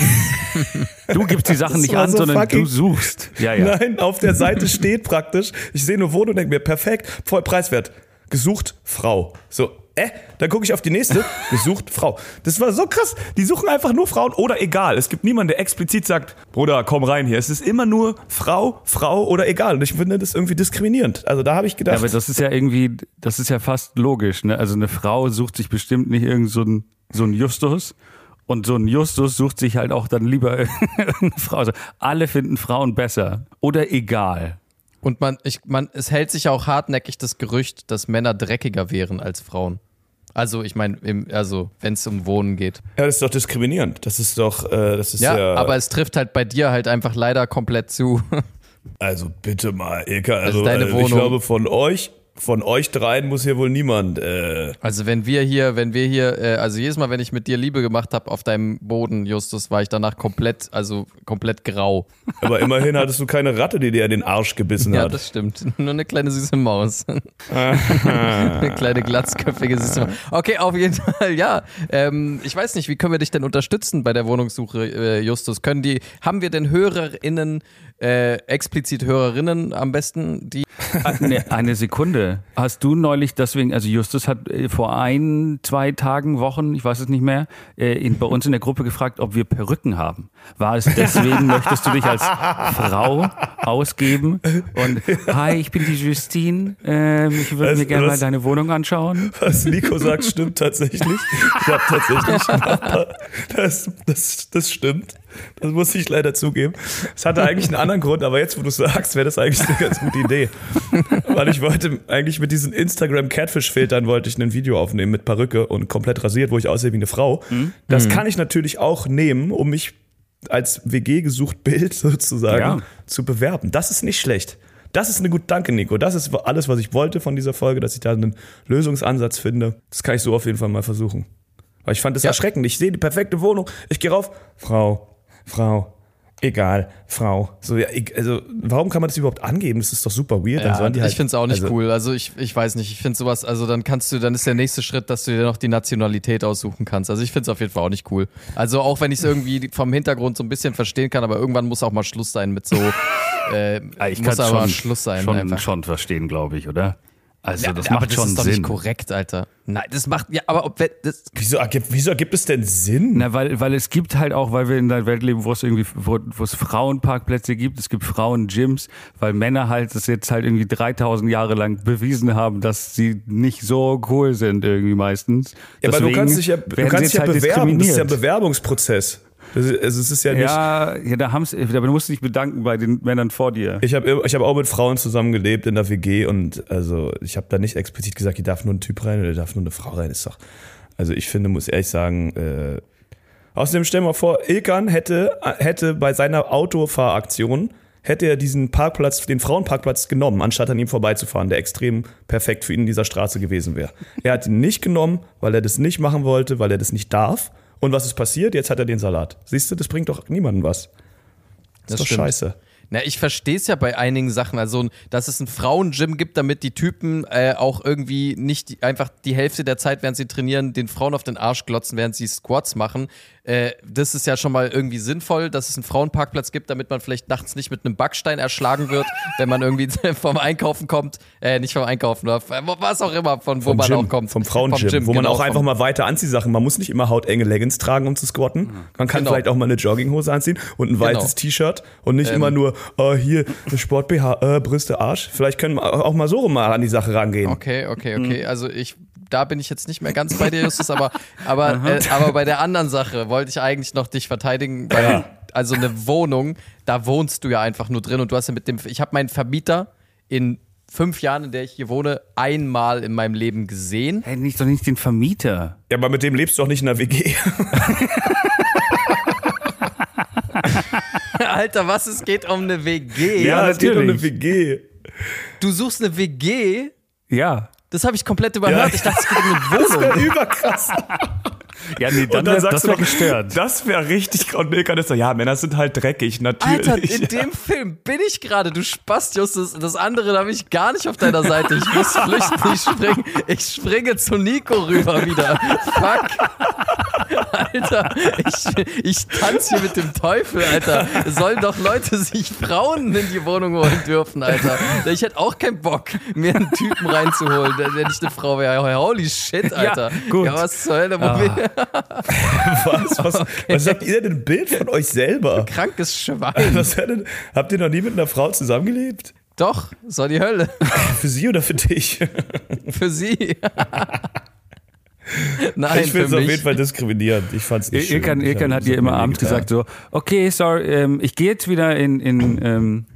Du gibst die Sachen nicht an, so sondern du suchst. Ja, ja. Nein, auf der Seite steht praktisch, ich sehe nur Wohnung und denke mir, perfekt, voll preiswert. Gesucht Frau. So, äh, dann gucke ich auf die nächste, gesucht Frau. Das war so krass. Die suchen einfach nur Frauen oder egal. Es gibt niemanden, der explizit sagt, Bruder, komm rein hier. Es ist immer nur Frau, Frau oder egal. Und ich finde das irgendwie diskriminierend. Also da habe ich Ja, gedacht, aber das ist ja irgendwie, das ist ja fast logisch, ne? Also eine Frau sucht sich bestimmt nicht irgend so ein, so ein Justus. Und so ein Justus sucht sich halt auch dann lieber irgendeine Frau. Also alle finden Frauen besser. Oder egal. Und man, ich, man, es hält sich ja auch hartnäckig das Gerücht, dass Männer dreckiger wären als Frauen. Also, ich meine, also, wenn es um Wohnen geht. ja, das ist doch diskriminierend. Das ist doch, äh, das ist Ja, ja, aber es trifft halt bei dir halt einfach leider komplett zu. Also bitte mal, Ilka, also deine äh, Wohnung. ich glaube von euch, von euch dreien muss hier wohl niemand. Äh, Also wenn wir hier, wenn wir hier, äh, also jedes Mal, wenn ich mit dir Liebe gemacht habe auf deinem Boden, Justus, war ich danach komplett, also komplett grau. aber immerhin hattest du keine Ratte, die dir in den Arsch gebissen Ja, hat. das stimmt. Nur eine kleine süße Maus. eine kleine glatzköpfige süße Maus. Okay, auf jeden Fall, ja. Ähm, ich weiß nicht, wie können wir dich denn unterstützen bei der Wohnungssuche, äh, Justus? Können die, haben wir denn HörerInnen, äh, explizit Hörerinnen am besten, die Ah, ne, eine Sekunde. Hast du neulich deswegen, also Justus hat äh, vor ein, zwei Tagen, Wochen, ich weiß es nicht mehr, äh, in, bei uns in der Gruppe gefragt, ob wir Perücken haben. War es deswegen, möchtest du dich als Frau ausgeben? Und hi, ich bin die Justine. Ähm, ich würde mir gerne mal deine Wohnung anschauen. Was Nico sagt, stimmt tatsächlich. Ich habe tatsächlich Nachbar. Das, das, das stimmt. Das muss ich leider zugeben. Es hatte eigentlich einen anderen Grund, aber jetzt, wo du sagst, wäre das eigentlich eine ganz gute Idee. Weil ich wollte eigentlich mit diesen Instagram-Catfish-Filtern wollte ich ein Video aufnehmen mit Perücke und komplett rasiert, wo ich aussehe wie eine Frau. Das kann ich natürlich auch nehmen, um mich als WG-gesucht Bild sozusagen Ja. zu bewerben. Das ist nicht schlecht. Das ist eine gute Danke, Nico. Das ist alles, was ich wollte von dieser Folge, dass ich da einen Lösungsansatz finde. Das kann ich so auf jeden Fall mal versuchen. Weil ich fand das Ja. erschreckend. Ich sehe die perfekte Wohnung. Ich gehe rauf. Frau, Frau, egal, Frau. So, ja, ich, also, warum kann man das überhaupt angeben? Das ist doch super weird. Ja, halt, ich finde es auch nicht also, cool. Also ich, ich weiß nicht, ich finde sowas, also dann kannst du, dann ist der nächste Schritt, dass du dir noch die Nationalität aussuchen kannst. Also ich finde es auf jeden Fall auch nicht cool. Also auch wenn ich es irgendwie vom Hintergrund so ein bisschen verstehen kann, aber irgendwann muss auch mal Schluss sein mit so, äh, Ich muss kann's aber schon, Schluss sein. schon, einfach. schon verstehen, glaube ich, oder? Also Ja, das aber macht das schon ist doch Sinn. nicht korrekt, Alter. Nein, das macht, ja, aber ob, das, Wieso, ergibt, wieso ergibt es denn Sinn? Na, weil, weil es gibt halt auch, weil wir in einer Welt leben, wo es irgendwie, wo, wo es Frauenparkplätze gibt, es gibt Frauengyms, weil Männer halt das jetzt halt irgendwie 3000 Jahre lang bewiesen haben, dass sie nicht so cool sind irgendwie meistens. ja, aber du Deswegen kannst dich ja, du kannst dich ja halt bewerben. Das ist ja ein. Bewerbungsprozess. Ist, also es ist ja nicht. Ja, ja, da haben's, du musst dich bedanken bei den Männern vor dir. Ich habe ich hab auch mit Frauen zusammengelebt in der WG und also ich habe da nicht explizit gesagt, hier darf nur ein Typ rein oder darf nur eine Frau rein. Ist doch. Also ich finde, muss ehrlich sagen, äh, außerdem stell mal vor, Ilkan hätte, hätte bei seiner Autofahraktion hätte er diesen Parkplatz, den Frauenparkplatz genommen, anstatt an ihm vorbeizufahren, der extrem perfekt für ihn in dieser Straße gewesen wäre. Er hat ihn nicht genommen, weil er das nicht machen wollte, weil er das nicht darf. Und was ist passiert? Jetzt hat er den Salat. Siehst du, das bringt doch niemandem was. Das, Das ist doch stimmt. scheiße. Na, ich verstehe es ja bei einigen Sachen. Also, dass es ein Frauengym gibt, damit die Typen äh, auch irgendwie nicht die, einfach die Hälfte der Zeit, während sie trainieren, den Frauen auf den Arsch glotzen, während sie Squats machen. Äh, das ist ja schon mal irgendwie sinnvoll, dass es einen Frauenparkplatz gibt, damit man vielleicht nachts nicht mit einem Backstein erschlagen wird, wenn man irgendwie vom Einkaufen kommt. Äh, nicht vom Einkaufen, oder was auch immer, von wo Vom man Gym, auch kommt. Vom Frauengym, Gym, wo man genau, auch einfach vom- mal weiter Anziehsachen, man muss nicht immer hautenge Leggings tragen, um zu squatten. Man kann Genau. vielleicht auch mal eine Jogginghose anziehen und ein weißes T-Shirt und nicht Ähm. immer nur, oh, hier, Sport BH, äh, Brüste, Arsch. Vielleicht können wir auch mal so rum mal an die Sache rangehen. Okay, okay, okay. Also ich, da bin ich jetzt nicht mehr ganz bei dir, Justus, aber, aber, äh, aber bei der anderen Sache wollte ich eigentlich noch dich verteidigen, weil also eine Wohnung, da wohnst du ja einfach nur drin und du hast ja mit dem, ich habe meinen Vermieter in fünf Jahren, in der ich hier wohne, einmal in meinem Leben gesehen. Hey, nicht doch nicht den Vermieter. Ja, aber mit dem lebst du doch nicht in der WG. Alter, was, es geht um eine WG. Ja, es geht um eine. WG. Du suchst eine WG? Ja. Das habe ich komplett überhört. Ja. Ich dachte, es geht um eine Das wäre Wohnung. überkrass. Ja, nee, dann, Und dann wär- sagst das du wäre noch, gestört. das wäre richtig, und Milka ist so, ja, Männer sind halt dreckig, natürlich. Alter, in dem Film bin ich gerade. Du spast, Justus. Das andere, da bin ich gar nicht auf deiner Seite. Ich muss flüchten. Ich springe, ich springe zu Nico rüber wieder. Fuck. Alter, ich, ich tanze hier mit dem Teufel, Alter. Es sollen doch Leute sich Frauen in die Wohnung holen dürfen, Alter. Ich hätte auch keinen Bock, mir einen Typen reinzuholen, der der nicht eine Frau wäre. Holy shit, Alter. gut. Ja, was zur Hölle? Wir- was, was, was habt ihr denn ein Bild von euch selber? Krankes Schwein. Was habt ihr noch nie mit einer Frau zusammengelebt? Doch, so die Hölle. Für sie oder für dich? Für sie. Nein, ich finde es auf jeden Fall diskriminierend. Ich fand's nicht schön. Ilkan, Ich Ilkan hab- hat dir immer mir abends gesagt so, okay, sorry, ähm, ich gehe jetzt wieder in, in ähm,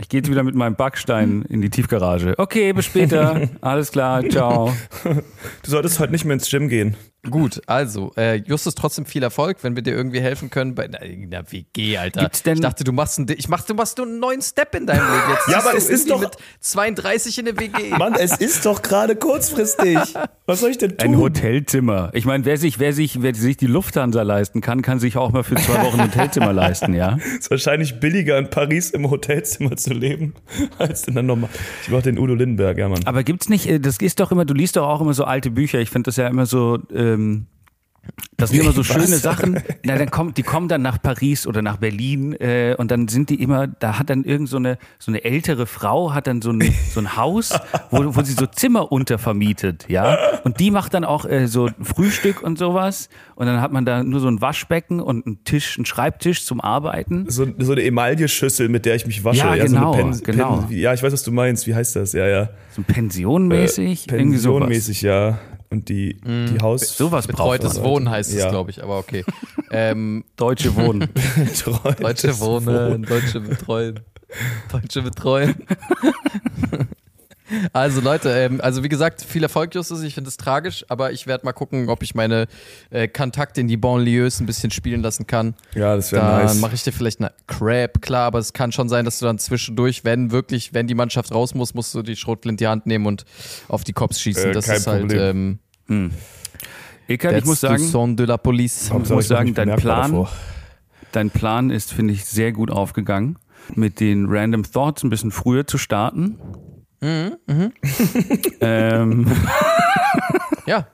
ich gehe jetzt wieder mit meinem Backstein in die Tiefgarage. Okay, bis später. Alles klar, ciao. Du solltest heute nicht mehr ins Gym gehen. Gut, also, äh, Justus, trotzdem viel Erfolg, wenn wir dir irgendwie helfen können bei einer WG, Alter. Gibt's denn- ich dachte, du machst einen, ich mach, du machst nur einen neuen Step in deinem Leben. Jetzt Ja, aber es ist doch- mit 32 in eine WG. Mann, es ist doch gerade kurzfristig. Was soll ich denn tun? Ein Hotelzimmer. Ich meine, wer sich, wer sich, wer sich die Lufthansa leisten kann, kann sich auch mal für zwei Wochen ein Hotelzimmer leisten, ja? ist wahrscheinlich billiger in Paris im Hotelzimmer zu leben, als in der Nummer. Ich brauche den Udo Lindenberg, ja, Mann. Aber gibt's nicht, äh, das ist doch immer, du liest doch auch immer so alte Bücher. Ich finde das ja immer so, ähm, das sind immer so Was? schöne Sachen. Na, dann kommt, die kommen dann nach Paris oder nach Berlin äh, und dann sind die immer, da hat dann irgend so eine, so eine ältere Frau hat dann so ein, so ein Haus, wo, wo sie so Zimmer untervermietet, ja. Und die macht dann auch äh, so Frühstück und sowas. Und dann hat man da nur so ein Waschbecken und einen Tisch, einen Schreibtisch zum Arbeiten. So, so eine Emaille-Schüssel, mit der ich mich wasche. Ja, so genau, eine Pen, genau. Pen, ja, ich weiß, was du meinst. Wie heißt das? Ja, ja. So pensionmäßig. sowas. Pensionmäßig, ja. Und die, die Haus... Sowas Betreutes. Wohnen heißt es, Ja. glaube ich, aber okay. Ähm, Deutsche Wohnen. Betreutes Deutsche Wohnen, Deutsche Betreuen. Deutsche Betreuen. Also Leute, ähm, also wie gesagt, viel Erfolg, Justus. Ich finde es tragisch, aber ich werde mal gucken, ob ich meine äh, Kontakte in die Banlieues ein bisschen spielen lassen kann. Ja, das wäre Dann nice. mache ich dir vielleicht eine Crab, klar, aber es kann schon sein, dass du dann zwischendurch, wenn wirklich, wenn die Mannschaft raus muss, musst du die Schrotflinte in die Hand nehmen und auf die Cops schießen. Äh, das kein ist halt, Problem. ähm, Eckert, ich muss sagen, son de la police. ich muss sagen, dein Plan, davor. dein Plan ist, finde ich, sehr gut aufgegangen. Mit den Random Thoughts ein bisschen früher zu starten. ähm, Ja.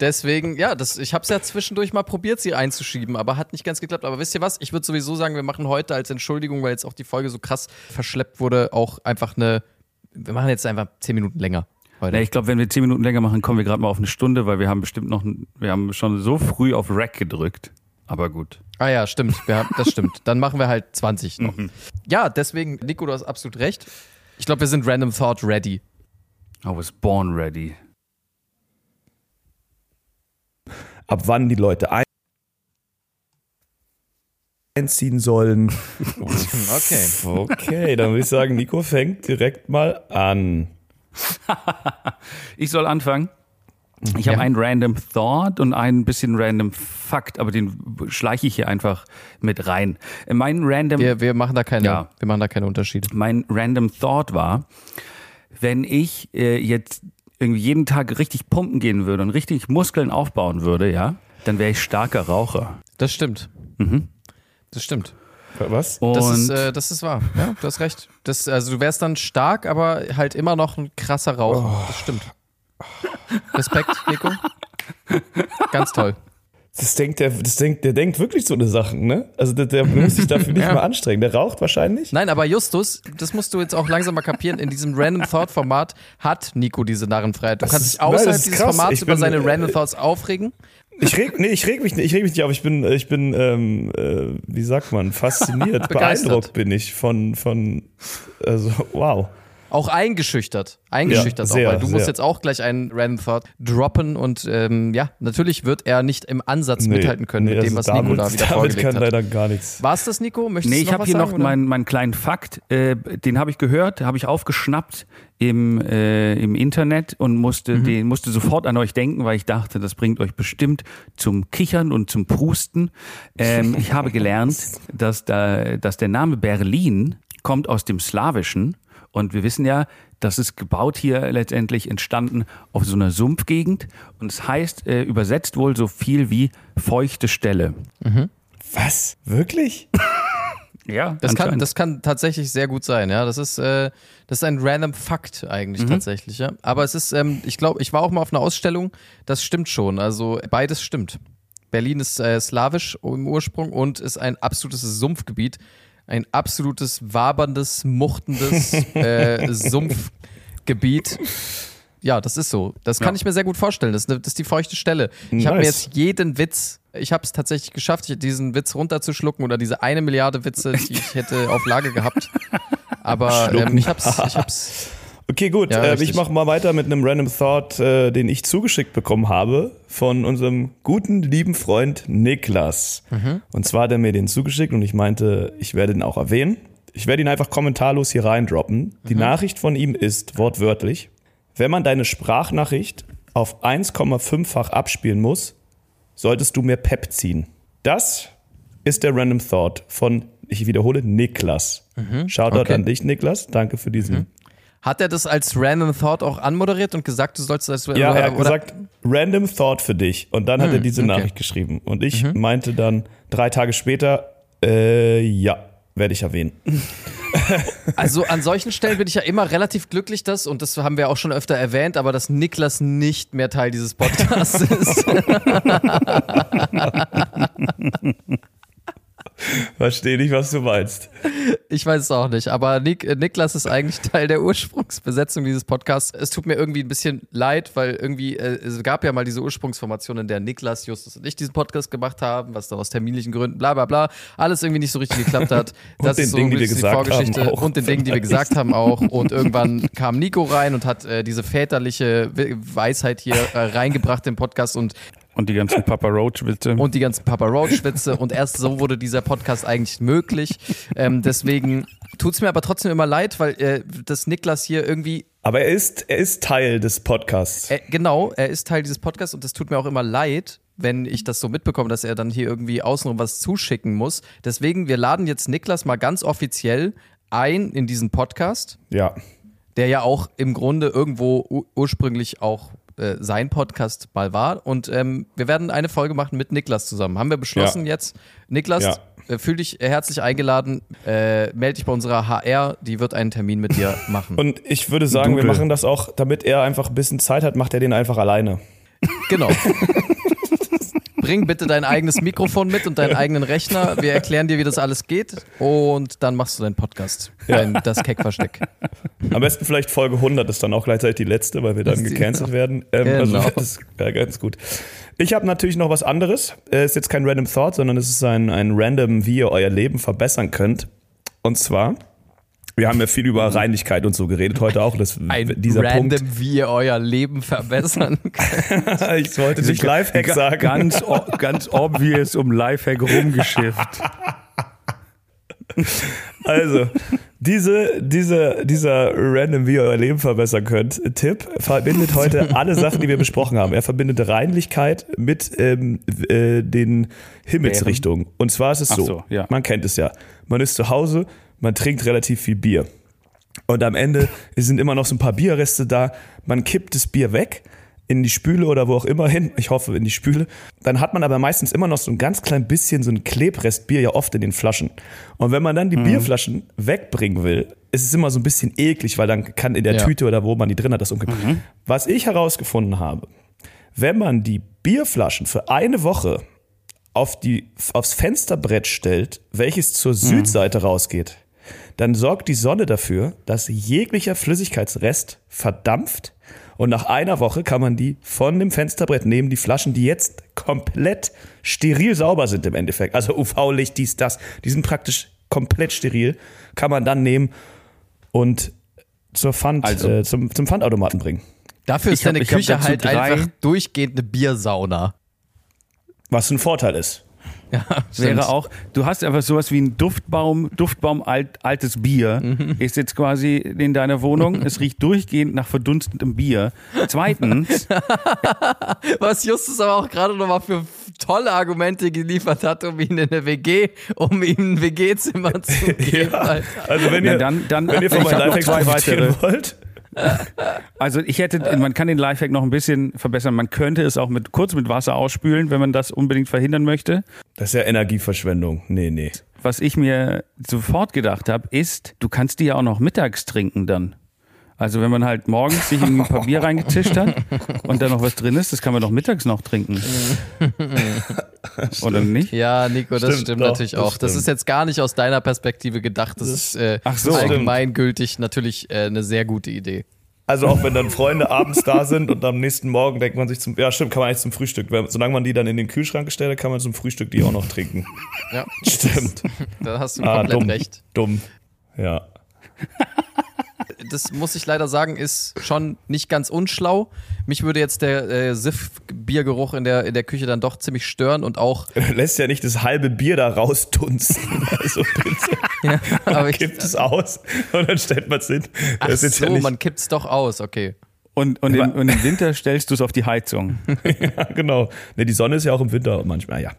Deswegen, ja, das, ich habe es ja zwischendurch mal probiert, sie einzuschieben, aber hat nicht ganz geklappt. Aber wisst ihr was? Ich würde sowieso sagen, wir machen heute als Entschuldigung, weil jetzt auch die Folge so krass verschleppt wurde, auch einfach eine. Wir machen jetzt einfach zehn Minuten länger. Heute. na, ich glaube, wenn wir zehn Minuten länger machen, kommen wir gerade mal auf eine Stunde, weil wir haben bestimmt noch, wir haben schon so früh auf Rack gedrückt. Aber gut. Ah ja, stimmt. Haben, das stimmt. Dann machen wir halt 20 noch. Ja, deswegen, Nico, du hast absolut recht. Ich glaube, wir sind Random Thought ready. I was born ready. Ab wann die Leute ein einziehen sollen. Okay. Okay, dann würde ich sagen, Nico fängt direkt mal an. Ich soll anfangen. Ich habe Ja. einen Random Thought und einen bisschen Random Fakt, aber den schleiche ich hier einfach mit rein. Mein Random Wir, wir, machen da keine, Ja. wir machen da keine Unterschiede. mein random Thought war, wenn ich äh, jetzt irgendwie jeden Tag richtig pumpen gehen würde und richtig Muskeln aufbauen würde, ja, dann wäre ich starker Raucher. Das stimmt. Das stimmt. Was? Und Das ist, äh, das ist wahr. Ja, du hast recht. Das, also du wärst dann stark, aber halt immer noch ein krasser Raucher. Das stimmt. Respekt, Nico. Ganz toll. Das denkt der, das denkt, der denkt wirklich so eine Sachen, ne? Also der, der muss sich dafür nicht Ja. mal anstrengen. Der raucht wahrscheinlich. Nein, aber Justus, das musst du jetzt auch langsam mal kapieren. In diesem Random Thought Format hat Nico diese Narrenfreiheit. Du Das kannst ist- dich nein, außerhalb ist dieses krass. Formats Ich über bin, seine äh, Random Thoughts aufregen. Ich reg, nee, ich reg mich nicht, ich reg mich nicht auf. Ich bin, ich bin, ähm, äh, wie sagt man, fasziniert, beeindruckt bin ich von, von, also wow. Auch eingeschüchtert. Eingeschüchtert Ja, sehr, auch, weil du musst sehr. jetzt auch gleich einen Random Thought droppen und ähm, ja, natürlich wird er nicht im Ansatz Nee, mithalten können nee, mit dem, also was Nico damit, da wieder damit vorgelegt kann hat. leider gar nichts. War es das, Nico? Möchtest Nee, du ich habe hier sagen, noch meinen, meinen kleinen Fakt, äh, den habe ich gehört, habe ich aufgeschnappt im, äh, im Internet und musste, Mhm. den, musste sofort an euch denken, weil ich dachte, das bringt euch bestimmt zum Kichern und zum Prusten. Ähm, ich habe gelernt, dass, da, dass der Name Berlin kommt aus dem Slawischen und wir wissen ja, das ist gebaut hier letztendlich entstanden auf so einer Sumpfgegend und es heißt äh, übersetzt wohl so viel wie feuchte Stelle. Was? Wirklich? Ja, Das kann, das kann tatsächlich sehr gut sein, ja. Das ist, äh, das ist ein random Fakt eigentlich tatsächlich, ja. Aber es ist, ähm, ich glaube, ich war auch mal auf einer Ausstellung, das stimmt schon. Also beides stimmt. Berlin ist äh, slawisch im Ursprung und ist ein absolutes Sumpfgebiet. Ein absolutes waberndes, muchtendes äh, Sumpfgebiet. Ja, das ist so. Das kann Ja. ich mir sehr gut vorstellen. Das, das ist die feuchte Stelle. Ich habe mir Nice. jetzt jeden Witz, ich habe es tatsächlich geschafft, diesen Witz runterzuschlucken oder diese eine Milliarde Witze, die ich hätte auf Lage gehabt. Aber ähm, ich hab's, ich hab's. Okay, gut. Ja, äh, ich mache mal weiter mit einem Random Thought, äh, den ich zugeschickt bekommen habe von unserem guten, lieben Freund Niklas. Mhm. Und zwar hat er mir den zugeschickt und ich meinte, ich werde ihn auch erwähnen. Ich werde ihn einfach kommentarlos hier reindroppen. Die Mhm. Nachricht von ihm ist wortwörtlich, wenn man deine Sprachnachricht auf 1,5-fach abspielen muss, solltest du mehr Pep ziehen. Das ist der Random Thought von, ich wiederhole, Niklas. Shoutout Mhm. Okay. an dich, Niklas. Danke für diesen Hat er das als Random Thought auch anmoderiert und gesagt, du sollst das Ja, er hat oder- gesagt, random thought für dich. Und dann hat er diese okay. Nachricht geschrieben. Und ich meinte dann drei Tage später, äh, ja, werde ich erwähnen. Also an solchen Stellen bin ich ja immer relativ glücklich, dass, und das haben wir auch schon öfter erwähnt, aber dass Niklas nicht mehr Teil dieses Podcasts ist. Verstehe nicht, was du meinst. Ich weiß es auch nicht, aber Nik, äh, Niklas ist eigentlich Teil der Ursprungsbesetzung dieses Podcasts. Es tut mir irgendwie ein bisschen leid, weil irgendwie, äh, es gab ja mal diese Ursprungsformation, in der Niklas, Justus und ich diesen Podcast gemacht haben, was dann aus terminlichen Gründen, bla bla bla, alles irgendwie nicht so richtig geklappt hat. Und Das den ist so Dingen, die wir die gesagt Vorgeschichte haben, auch. und den Dingen, die wir gesagt haben auch. Und irgendwann kam Nico rein und hat äh, diese väterliche We- Weisheit hier äh, reingebracht im Podcast und Und die ganzen Papa Roach-Witze. und die ganzen Papa Roach-Witze und erst so wurde dieser Podcast eigentlich möglich. Ähm, deswegen tut's mir aber trotzdem immer leid, weil äh, das Niklas hier irgendwie, Aber er ist, er ist Teil des Podcasts. äh, genau, er ist Teil dieses Podcasts und das tut mir auch immer leid, wenn ich das so mitbekomme, dass er dann hier irgendwie außenrum was zuschicken muss. Deswegen, wir laden jetzt Niklas mal ganz offiziell ein in diesen Podcast, Ja. der ja auch im Grunde irgendwo ursprünglich auch äh, sein Podcast mal war. Und ähm, wir werden eine Folge machen mit Niklas zusammen. Haben wir beschlossen Ja. jetzt. Niklas, Ja. äh, fühl dich herzlich eingeladen. Äh, melde dich bei unserer HR, die wird einen Termin mit dir machen. Und ich würde sagen, wir Doodle. machen das auch, damit er einfach ein bisschen Zeit hat, macht er den einfach alleine. Genau. Bring bitte dein eigenes Mikrofon mit und deinen eigenen Rechner. Wir erklären dir, wie das alles geht. Und dann machst du deinen Podcast. Dein, das Keckversteck. Am besten vielleicht Folge 100 ist dann auch gleichzeitig die letzte, weil wir dann gecancelt werden. Ähm, Genau. Also das ja, ganz gut. Ich habe natürlich noch was anderes. Äh, ist jetzt kein Random Thought, sondern es ist ein, ein Random, wie ihr euer Leben verbessern könnt. Und zwar, wir haben ja viel über Reinlichkeit und so geredet heute auch. Das, Ein dieser random, wie ihr euer Leben verbessern könnt. Punkt. Ich wollte nicht Lifehack sagen. Ganz, ganz obvious um Lifehack rumgeschifft. Also, diese, diese, dieser random, wie ihr euer Leben verbessern könnt, Tipp verbindet heute alle Sachen, die wir besprochen haben. Er verbindet Reinlichkeit mit ähm, äh, den Himmelsrichtungen. Und zwar ist es so, so, ja. man kennt es ja, man ist zu Hause, man trinkt relativ viel Bier. Und am Ende sind immer noch so ein paar Bierreste da. Man kippt das Bier weg in die Spüle oder wo auch immer hin. Ich hoffe in die Spüle. Dann hat man aber meistens immer noch so ein ganz klein bisschen so ein Klebrest Bier ja oft in den Flaschen. Und wenn man dann die Bierflaschen wegbringen will, ist es immer so ein bisschen eklig, weil dann kann in der Ja. Tüte oder wo man die drin hat, das umkippen. Was ich herausgefunden habe, wenn man die Bierflaschen für eine Woche auf die, aufs Fensterbrett stellt, welches zur Südseite rausgeht, dann sorgt die Sonne dafür, dass jeglicher Flüssigkeitsrest verdampft und nach einer Woche kann man die von dem Fensterbrett nehmen, die Flaschen, die jetzt komplett steril sauber sind im Endeffekt, also UV-Licht, dies, das, die sind praktisch komplett steril, kann man dann nehmen und zur Pfand, Also- äh, zum, zum Pfandautomaten bringen. Dafür ist Ich deine hab Küche halt einfach durchgehend eine Biersauna. Was ein Vorteil ist. Ja. Wäre auch, du hast einfach sowas wie ein Duftbaum, Duftbaum alt, altes Bier, ist jetzt quasi in deiner Wohnung. Es riecht durchgehend nach verdunstetem Bier. Zweitens, Was Justus aber auch gerade nochmal für tolle Argumente geliefert hat, um ihn in eine WG, um ihm ein WG-Zimmer zu geben. Alter. Also wenn Na, ihr, dann- dann- wenn ihr von meinen Lifehacks profitieren weitere. wollt, also ich hätte, man kann den Lifehack noch ein bisschen verbessern. Man könnte es auch mit, kurz mit Wasser ausspülen, wenn man das unbedingt verhindern möchte. das ist ja Energieverschwendung. Nee, nee. Was ich mir sofort gedacht habe, ist, du kannst die ja auch noch mittags trinken dann. Also wenn man halt morgens sich in ein paar Bier reingetischt hat und da noch was drin ist, das kann man doch mittags noch trinken. Oder nicht? Ja, Nico, das Stimmt stimmt, doch, natürlich das auch. Das stimmt. ist jetzt gar nicht aus deiner Perspektive gedacht. Das, ist äh, Ach so. allgemeingültig natürlich äh, eine sehr gute Idee. Also auch wenn dann Freunde abends da sind und am nächsten Morgen denkt man sich zum, ja stimmt, kann man eigentlich zum Frühstück, weil, solange man die dann in den Kühlschrank gestellt hat, kann man zum Frühstück die auch noch trinken. Ja, Stimmt. da hast du Ah, komplett dumm. recht. Dumm. Ja. Das muss ich leider sagen, ist schon nicht ganz unschlau. Mich würde jetzt der äh, Siff-Biergeruch in der, in der Küche dann doch ziemlich stören und auch, Lässt ja nicht das halbe Bier da rausdunsten. Also ja, aber ich, Kippt es aus und dann stellt man es hin. ach Das ist jetzt so, ja nicht, man kippt's doch aus, okay. Und, und, im, und im Winter stellst du es auf die Heizung. ja, genau. Ne, die Sonne ist ja auch im Winter manchmal, ja.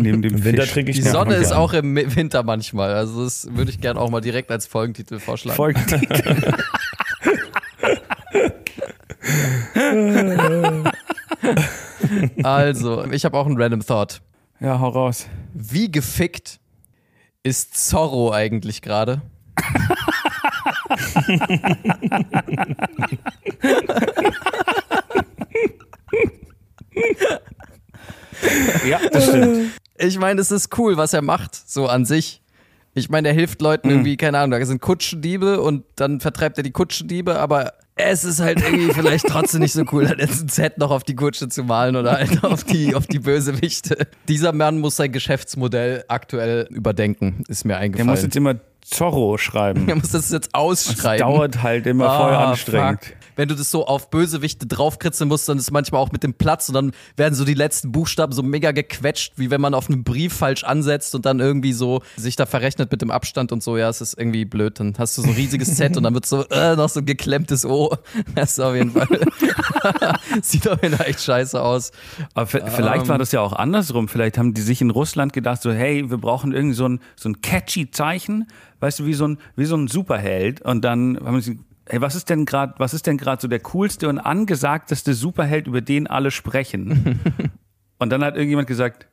Neben dem Im Winter Fisch. trinke ich Die Sonne ist auch im Winter manchmal, also das würde ich gerne auch mal direkt als Folgentitel vorschlagen. Folgentitel. Also, ich habe auch einen Random Thought. Ja, hau raus. Wie gefickt ist Zorro eigentlich gerade? Ja, das stimmt. Ich meine, es ist cool, was er macht, so an sich. Ich meine, er hilft Leuten irgendwie, keine Ahnung, da sind Kutschendiebe und dann vertreibt er die Kutschendiebe, aber es ist halt irgendwie vielleicht trotzdem nicht so cool, dann jetzt ein Z noch auf die Kutsche zu malen oder halt auf die, auf die Bösewichte. Dieser Mann muss sein Geschäftsmodell aktuell überdenken, ist mir eingefallen. muss jetzt immer Zorro schreiben. er muss das jetzt ausschreiben. Dauert halt immer voll Ah, anstrengend. fuck. Wenn du das so auf Bösewichte draufkritzeln musst, dann ist es manchmal auch mit dem Platz und dann werden so die letzten Buchstaben so mega gequetscht, wie wenn man auf einem Brief falsch ansetzt und dann irgendwie so sich da verrechnet mit dem Abstand und so. Ja, es ist irgendwie blöd. Dann hast du so ein riesiges Z und dann wird so äh, noch so ein geklemmtes O. Das ist auf jeden Fall. Sieht auf jeden Fall echt scheiße aus. Aber vielleicht Ähm. war das ja auch andersrum. Vielleicht haben die sich in Russland gedacht, so, hey, wir brauchen irgendwie so ein, so ein catchy Zeichen, weißt du, wie so ein, wie so ein Superheld. Und dann haben sie, Hey, was ist denn gerade, was ist denn gerade so der coolste und angesagteste Superheld, über den alle sprechen? und dann hat irgendjemand gesagt,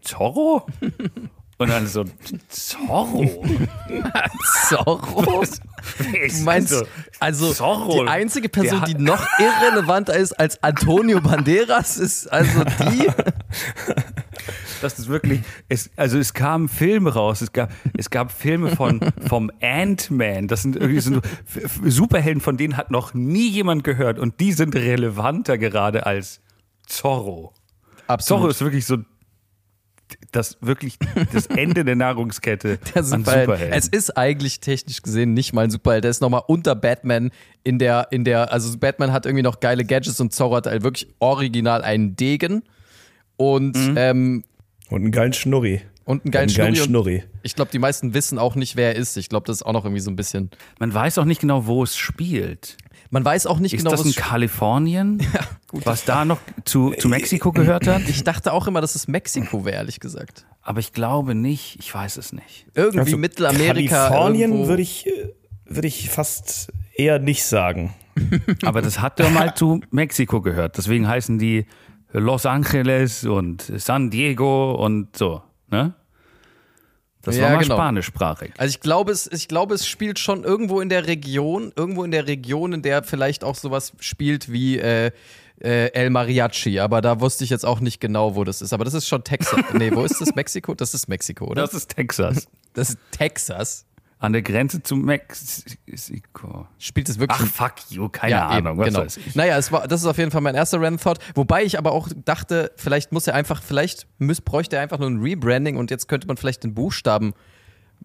Zorro? Und dann so, Zorro? Zorro? Du meinst, also Zorro, die einzige Person, die noch irrelevanter ist als Antonio Banderas, ist also die. Das ist wirklich, es, also es kamen Filme raus, es gab, es gab Filme von, vom Ant-Man, das sind irgendwie so Superhelden, von denen hat noch nie jemand gehört und die sind relevanter gerade als Zorro. Zorro ist wirklich so das wirklich das Ende der Nahrungskette Der an Superheld. Superhelden. Es ist eigentlich technisch gesehen nicht mal ein Superheld. Der ist nochmal unter Batman in der, in der, also Batman hat irgendwie noch geile Gadgets und Zorro hat halt wirklich original einen Degen und, Mhm. ähm, Und einen geilen Schnurri. Und einen geilen, einen geilen Schnurri. Schnurri. ich glaube, die meisten wissen auch nicht, wer er ist. Ich glaube, das ist auch noch irgendwie so ein bisschen. Man weiß auch nicht genau, wo es spielt. Man weiß auch nicht Ist genau, das in was Kalifornien, was da noch zu, zu Mexiko gehört hat? ich dachte auch immer, dass es Mexiko wäre, ehrlich gesagt. Aber ich glaube nicht. Ich weiß es nicht. Irgendwie Also Mittelamerika. Kalifornien würde ich, würde ich fast eher nicht sagen. Aber das hat ja mal zu Mexiko gehört. Deswegen heißen die Los Angeles und San Diego und so. Ne? Das Ja, war mal genau. spanischsprachig. Also ich glaube, es, ich glaube, es spielt schon irgendwo in der Region, irgendwo in der Region, in der vielleicht auch sowas spielt wie äh, äh, El Mariachi. Aber da wusste ich jetzt auch nicht genau, wo das ist. Aber das ist schon Texas. nee, wo ist das? Mexiko? Das ist Mexiko, oder? Das ist Texas. Das ist Texas. An der Grenze zu Mexiko. Spielt es wirklich Ach, fuck you, keine Ja, Ahnung, eben, was genau. weiß ich. Naja, es war, das ist auf jeden Fall mein erster Random Thought. Wobei ich aber auch dachte, vielleicht muss er einfach, vielleicht müß, bräuchte er einfach nur ein Rebranding und jetzt könnte man vielleicht den Buchstaben,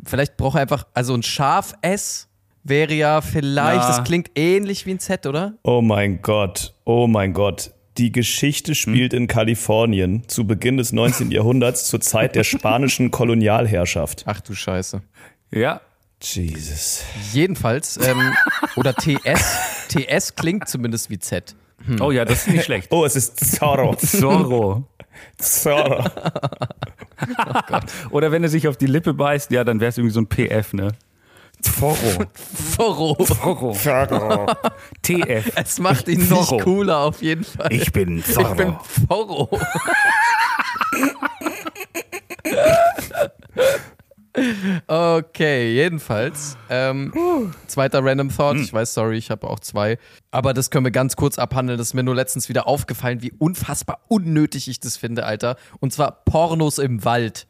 vielleicht braucht er einfach, also ein Schaf S wäre ja vielleicht, Ja. das klingt ähnlich wie ein Z, oder? Oh mein Gott, oh mein Gott. Die Hm? Geschichte spielt in Kalifornien zu Beginn des 19. Jahrhunderts zur Zeit der spanischen Kolonialherrschaft. Ach du Scheiße. Ja, Jesus. Jedenfalls, ähm, oder TS, TS klingt zumindest wie Z. oh ja, das ist nicht schlecht. Oh, es ist Zorro. Zorro. Zorro. Oder wenn er sich auf die Lippe beißt, ja, dann wäre es irgendwie so ein PF, ne? Zorro. Zorro. Zorro. Zorro. TF. Es macht ihn Zorro. nicht cooler auf jeden Fall. Ich bin Ich bin Zorro. Okay, jedenfalls. Ähm, zweiter Random Thought. Ich weiß, sorry, ich habe auch zwei. Aber das können wir ganz kurz abhandeln. Das ist mir nur letztens wieder aufgefallen, wie unfassbar unnötig ich das finde, Alter. Und zwar Pornos im Wald.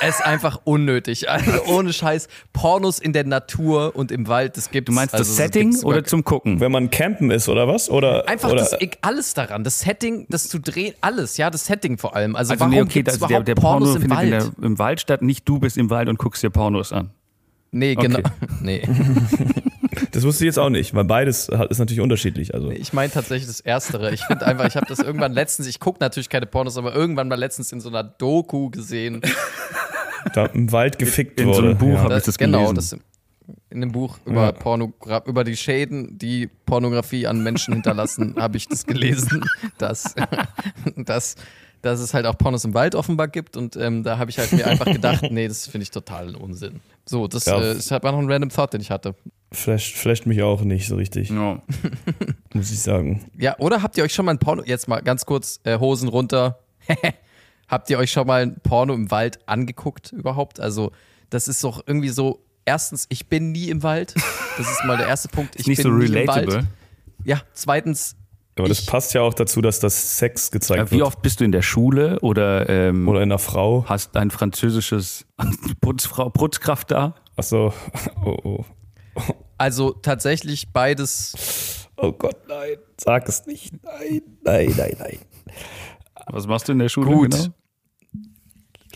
Es ist einfach unnötig. Also ohne Scheiß. Pornos in der Natur und im Wald, das gibt Du meinst das Setting oder zum Gucken? Wenn man campen ist oder was? Oder, Einfach oder, das, ich- alles daran, das Setting, das zu drehen, alles, ja, das Setting vor allem. Also, Also warum nee, okay, gibt's also der, überhaupt der Pornos Porno im findet Wald? in der, im Wald statt, nicht du bist im Wald und guckst dir Pornos an. nee, genau. Okay. Nee. Das wusste ich jetzt auch nicht, weil beides ist natürlich unterschiedlich. Also. Ich meine tatsächlich das Erstere. Ich finde einfach, ich habe das irgendwann letztens, ich gucke natürlich keine Pornos, aber irgendwann mal letztens in so einer Doku gesehen. Da im Wald gefickt In so wurde. einem Buch ja. hab ich das genau, gelesen. das in dem Buch über Ja. Pornogra über die Schäden, die Pornografie an Menschen hinterlassen, habe ich das gelesen, dass, dass, dass es halt auch Pornos im Wald offenbar gibt und ähm, da habe ich halt mir einfach gedacht, nee, das finde ich totalen Unsinn. So, das, Ja. äh, das war noch ein random Thought, den ich hatte. Flasht, flasht mich auch nicht so richtig, Ja. muss ich sagen. Ja, oder habt ihr euch schon mal ein Porno, jetzt mal ganz kurz, äh, Hosen runter. habt ihr euch schon mal ein Porno im Wald angeguckt überhaupt? Also, das ist doch irgendwie so, erstens, ich bin nie im Wald. Das ist mal der erste Punkt. Ich nicht bin so nie im Wald. relatable. Ja, zweitens, Aber das Ich- passt ja auch dazu, dass das Sex gezeigt Ja, wie wird. oft bist du in der Schule oder, ähm, Oder in einer Frau. hast ein französisches Putzfrau, Putzkraft da? Achso. Oh, oh. Also tatsächlich beides. oh Gott, nein. Sag es nicht. Nein, nein, nein, nein. Was machst du in der Schule Gut. genau?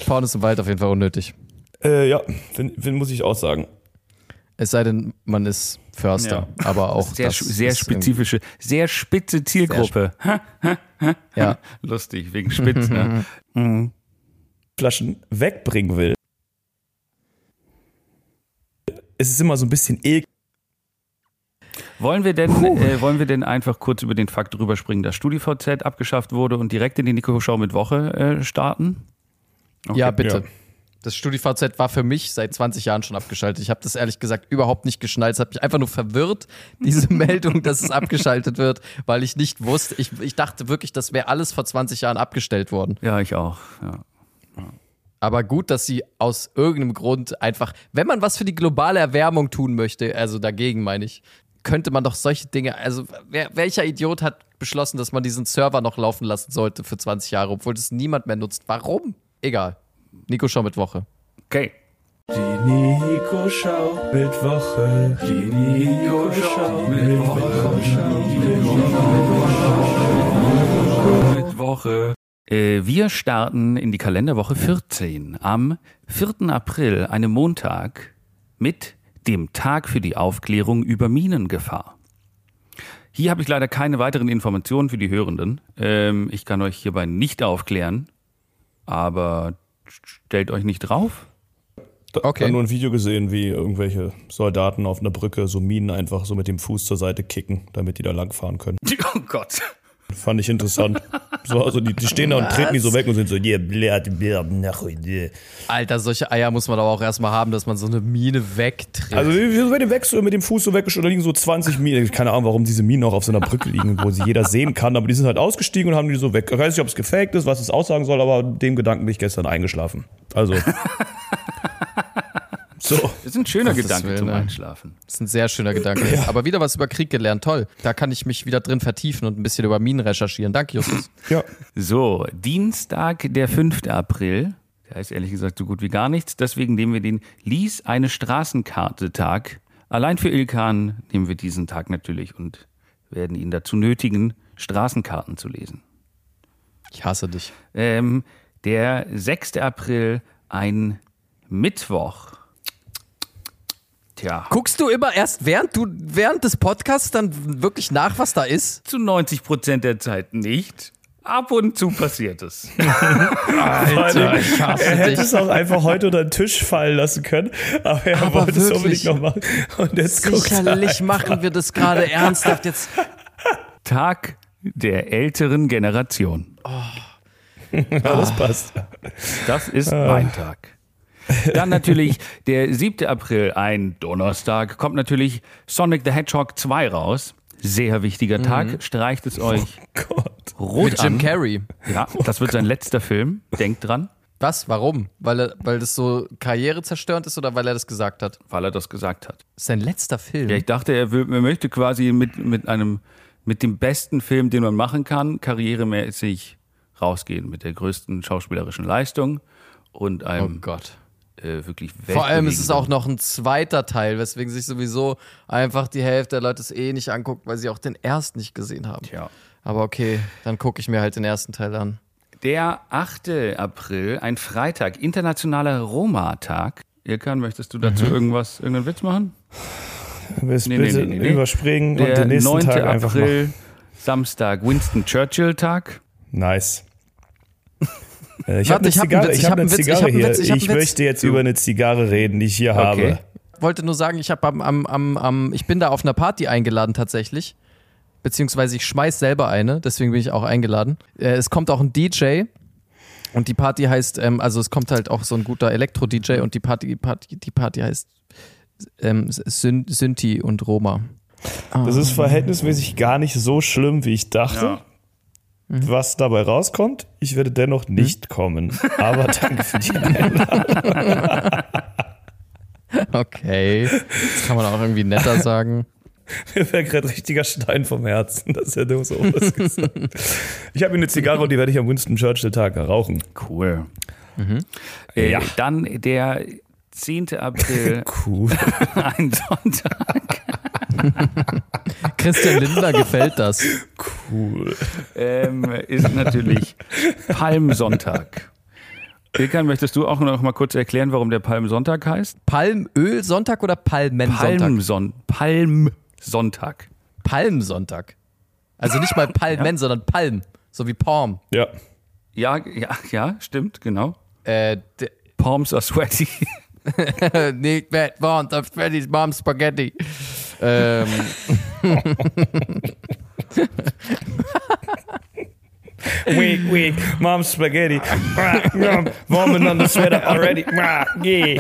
Pornos im Wald auf jeden Fall unnötig. Äh, ja, find, find, muss ich auch sagen. Es sei denn, man ist Förster, aber auch Sehr, das sehr ist spezifische, sehr spitze Zielgruppe. irgendwie- Ja, Lustig, wegen spitz, ne? Mhm. Flaschen wegbringen will. Es ist immer so ein bisschen eklig. Wollen wir denn, äh, wollen wir denn einfach kurz über den Fakt rüberspringen, dass StudiVZ abgeschafft wurde und direkt in die Nico Show mit Woche äh, starten? Okay. ja bitte. Das StudiVZ war für mich seit 20 Jahren schon abgeschaltet. Ich habe das ehrlich gesagt überhaupt nicht geschnallt. Es hat mich einfach nur verwirrt, diese Meldung, dass es abgeschaltet wird, weil ich nicht wusste. Ich, ich dachte wirklich, das wäre alles vor 20 Jahren abgestellt worden. Ja, ich auch. Ja. Aber gut, dass sie aus irgendeinem Grund einfach, wenn man was für die globale Erwärmung tun möchte, also dagegen meine ich, könnte man doch solche Dinge, also wer, welcher Idiot hat beschlossen, dass man diesen Server noch laufen lassen sollte für 20 Jahre, obwohl das niemand mehr nutzt? Warum? Egal. Nico Schau mit Woche. Okay. Die Nico Schau mit Woche. Die Nico Schau mit Woche. Mit Woche. Äh, wir starten in die Kalenderwoche 14 am 4. April, einem Montag, mit dem Tag für die Aufklärung über Minengefahr. Hier habe ich leider keine weiteren Informationen für die Hörenden. Ähm, ich kann euch hierbei nicht aufklären, aber stellt euch nicht drauf. Ich habe nur ein Video gesehen, wie irgendwelche Soldaten auf einer Brücke so Minen einfach so mit dem Fuß zur Seite kicken, damit die da langfahren können. Oh Gott. Fand ich interessant. So, also die, die stehen da und treten die so weg und sind so, yeah, blöd, blöd, nach, yeah. Alter, solche Eier muss man aber auch erstmal haben, dass man so eine Mine wegtritt. Also dem weg, so mit dem Fuß so weggeschoben, da liegen so 20 Minen. Keine Ahnung, warum diese Minen auch auf so einer Brücke liegen, wo sie jeder sehen kann, aber die sind halt ausgestiegen und haben die so weg. Ich weiß nicht, ob es gefaked ist, was es aussagen soll, aber dem Gedanken bin ich gestern eingeschlafen. Also. So. Das ist ein schöner Gottes Gedanke zum. Einschlafen. Das ist ein sehr schöner Gedanke. Aber wieder was über Krieg gelernt. Toll. Da kann ich mich wieder drin vertiefen und ein bisschen über Minen recherchieren. Danke, Justus. Ja. So, Dienstag, der 5. April. Der heißt ehrlich gesagt so gut wie gar nichts. Deswegen nehmen wir den Lies eine Straßenkarte-Tag. Allein für Ilkan nehmen wir diesen Tag natürlich und werden ihn dazu nötigen, Straßenkarten zu lesen. Ich hasse dich. Ähm, der 6. April, ein Mittwoch. Tja, Guckst du immer erst während du während des Podcasts dann wirklich nach, was da ist? zu 90 Prozent der Zeit nicht. Ab und zu passiert es. Alter, ich hasse Er hätte dich. es auch einfach heute unter den Tisch fallen lassen können, aber er Aber wollte es wirklich. unbedingt noch machen. Und jetzt er Sicherlich machen wir das gerade ernsthaft jetzt. Tag der älteren Generation. Ja, das passt. Das ist mein Tag. Dann natürlich der 7. April, ein Donnerstag, kommt natürlich Sonic the Hedgehog 2 raus. Sehr wichtiger Tag. Streicht es euch Gott. rot Mit Jim an. Carrey. Ja, das wird sein letzter Film. Denkt dran, Was? Warum? Weil, er, weil das so karrierezerstörend ist oder weil er das gesagt hat? weil er das gesagt hat. Das ist sein letzter Film. Ja, ich dachte, er, will, er möchte quasi mit, mit einem, mit dem besten Film, den man machen kann, karrieremäßig rausgehen. Mit der größten schauspielerischen Leistung und oh einem Gott. Äh, wirklich Vor allem ist es auch noch ein zweiter Teil, weswegen sich sowieso einfach die Hälfte der Leute es eh nicht anguckt, weil sie auch den ersten nicht gesehen haben. Tja. Aber okay, dann gucke ich mir halt den ersten Teil an. Der 8. April, ein Freitag, internationaler Roma-Tag. Ilkan, möchtest du dazu irgendwas, irgendeinen Witz machen? Wir Nee, nee, bitte nee, nee, nee. überspringen und Der den nächsten 9. Tag einfach. April, Samstag, Winston Churchill-Tag. Nice. Äh, Ich habe eine ich hab einen Zigarre, Witz, ich ich hab hab eine einen Witz, ich Zigarre hab hier. Ich hab Ich möchte jetzt über eine Zigarre reden, die ich hier Okay. habe. wollte nur sagen, ich habe am, am, am, am, ich bin da auf einer Party eingeladen tatsächlich. Beziehungsweise ich schmeiß selber eine, deswegen bin ich auch eingeladen. Äh, es kommt auch ein DJ und die Party heißt, ähm, also es kommt halt auch so ein guter Elektro-DJ und die Party, Party, die Party heißt ähm, Syn Synthi und Roma. Das ist verhältnismäßig gar nicht so schlimm, wie ich dachte. Was dabei rauskommt, ich werde dennoch nicht kommen. Aber danke für die Einladung. Okay. Das kann man auch irgendwie netter sagen. Mir wäre gerade richtiger Stein vom Herzen, dass er nur so was gesagt Ich habe mir eine Zigarre und die werde ich am Winston Churchill Tag rauchen. Cool. Äh, Ja. Dann der 10. April, Cool. ein Sonntag. Christian Lindner gefällt das. Cool. ähm, ist natürlich Palmsonntag. Ilkan, möchtest du auch noch mal kurz erklären, warum der Palmsonntag heißt? Palmöl-Sonntag oder Palmensonntag? Palmson Palmsonntag. Palmsonntag. Also nicht mal Palmen, sondern Palm. So wie Palm. Ja. Ja, ja, ja, stimmt, genau. Äh, Palms are sweaty. nicht bad want of Freddy's Mom Spaghetti. Ähm, weak, weak. Mom's spaghetti. Vomit on the sweater already. Yeah.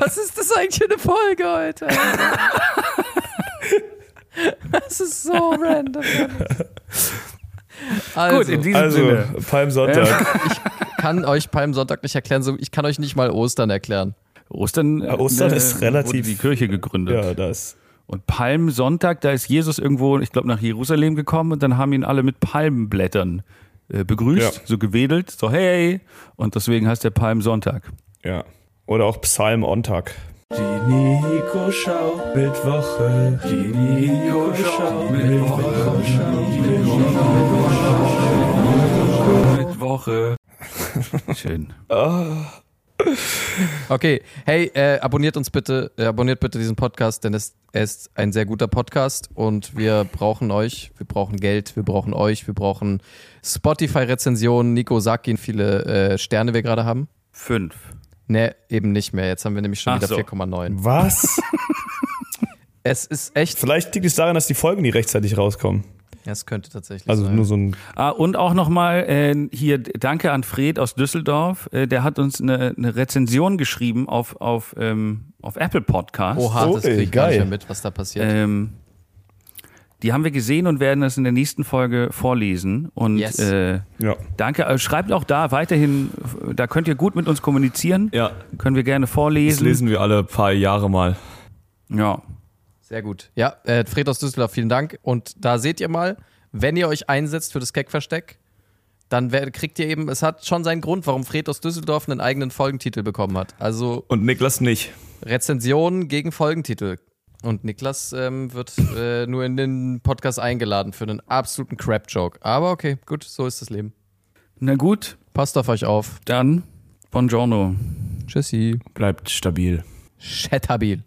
Was ist das eigentlich für eine Folge heute? Das ist so random. Also, Gut, in diesem Also, Sinne. Palmsonntag. ich kann euch Palmsonntag nicht erklären, ich kann euch nicht mal Ostern erklären. Ostern, Ja, Ostern äh, ist relativ- wurde die Kirche gegründet. Ja, das. Und Palmsonntag, da ist Jesus irgendwo, ich glaube, nach Jerusalem gekommen und dann haben ihn alle mit Palmenblättern äh, begrüßt, Ja. so gewedelt, so hey. Und deswegen heißt der Palmsonntag. Ja. Oder auch Psalm-Ontag. Die Nico-Schau mit Woche. Die Nico-Schau mit Mittwoche. Schön. Okay, hey, äh, abonniert uns bitte, äh, abonniert bitte diesen Podcast, denn es, er ist ein sehr guter Podcast und wir brauchen euch, wir brauchen Geld, wir brauchen euch, wir brauchen Spotify-Rezensionen. Nico, sag ihnen, wie viele äh, Sterne wir gerade haben. Fünf. Ne, eben nicht mehr. Jetzt haben wir nämlich schon Ach wieder so. 4,9. Was? Es ist echt, Vielleicht liegt es daran, dass die Folgen nie rechtzeitig rauskommen. Es könnte tatsächlich Also sein. nur so ein. Ah, und auch nochmal äh, hier danke an Fred aus Düsseldorf. Äh, der hat uns eine, eine Rezension geschrieben auf, auf, ähm, auf Apple Podcast. Oha, das Oh, ey, krieg ich gar nicht mehr mit, was da passiert. Ähm, die haben wir gesehen und werden das in der nächsten Folge vorlesen. Und Yes. äh, Ja. danke. Äh, schreibt auch da weiterhin, da könnt ihr gut mit uns kommunizieren. Ja, Können wir gerne das vorlesen. lesen wir alle paar Jahre mal. Ja. Sehr gut. Ja, äh, Fred aus Düsseldorf, vielen Dank. Und da seht ihr mal, wenn ihr euch einsetzt für das Keckversteck, dann wer- kriegt ihr eben, es hat schon seinen Grund, warum Fred aus Düsseldorf einen eigenen Folgentitel bekommen hat. Also Und Niklas nicht. Rezensionen gegen Folgentitel. Und Niklas ähm, wird äh, nur in den Podcast eingeladen für einen absoluten Crap-Joke. Aber okay, gut, so ist das Leben. Na gut, Passt auf euch auf. dann Buongiorno. Tschüssi. Bleibt stabil. Shetabil.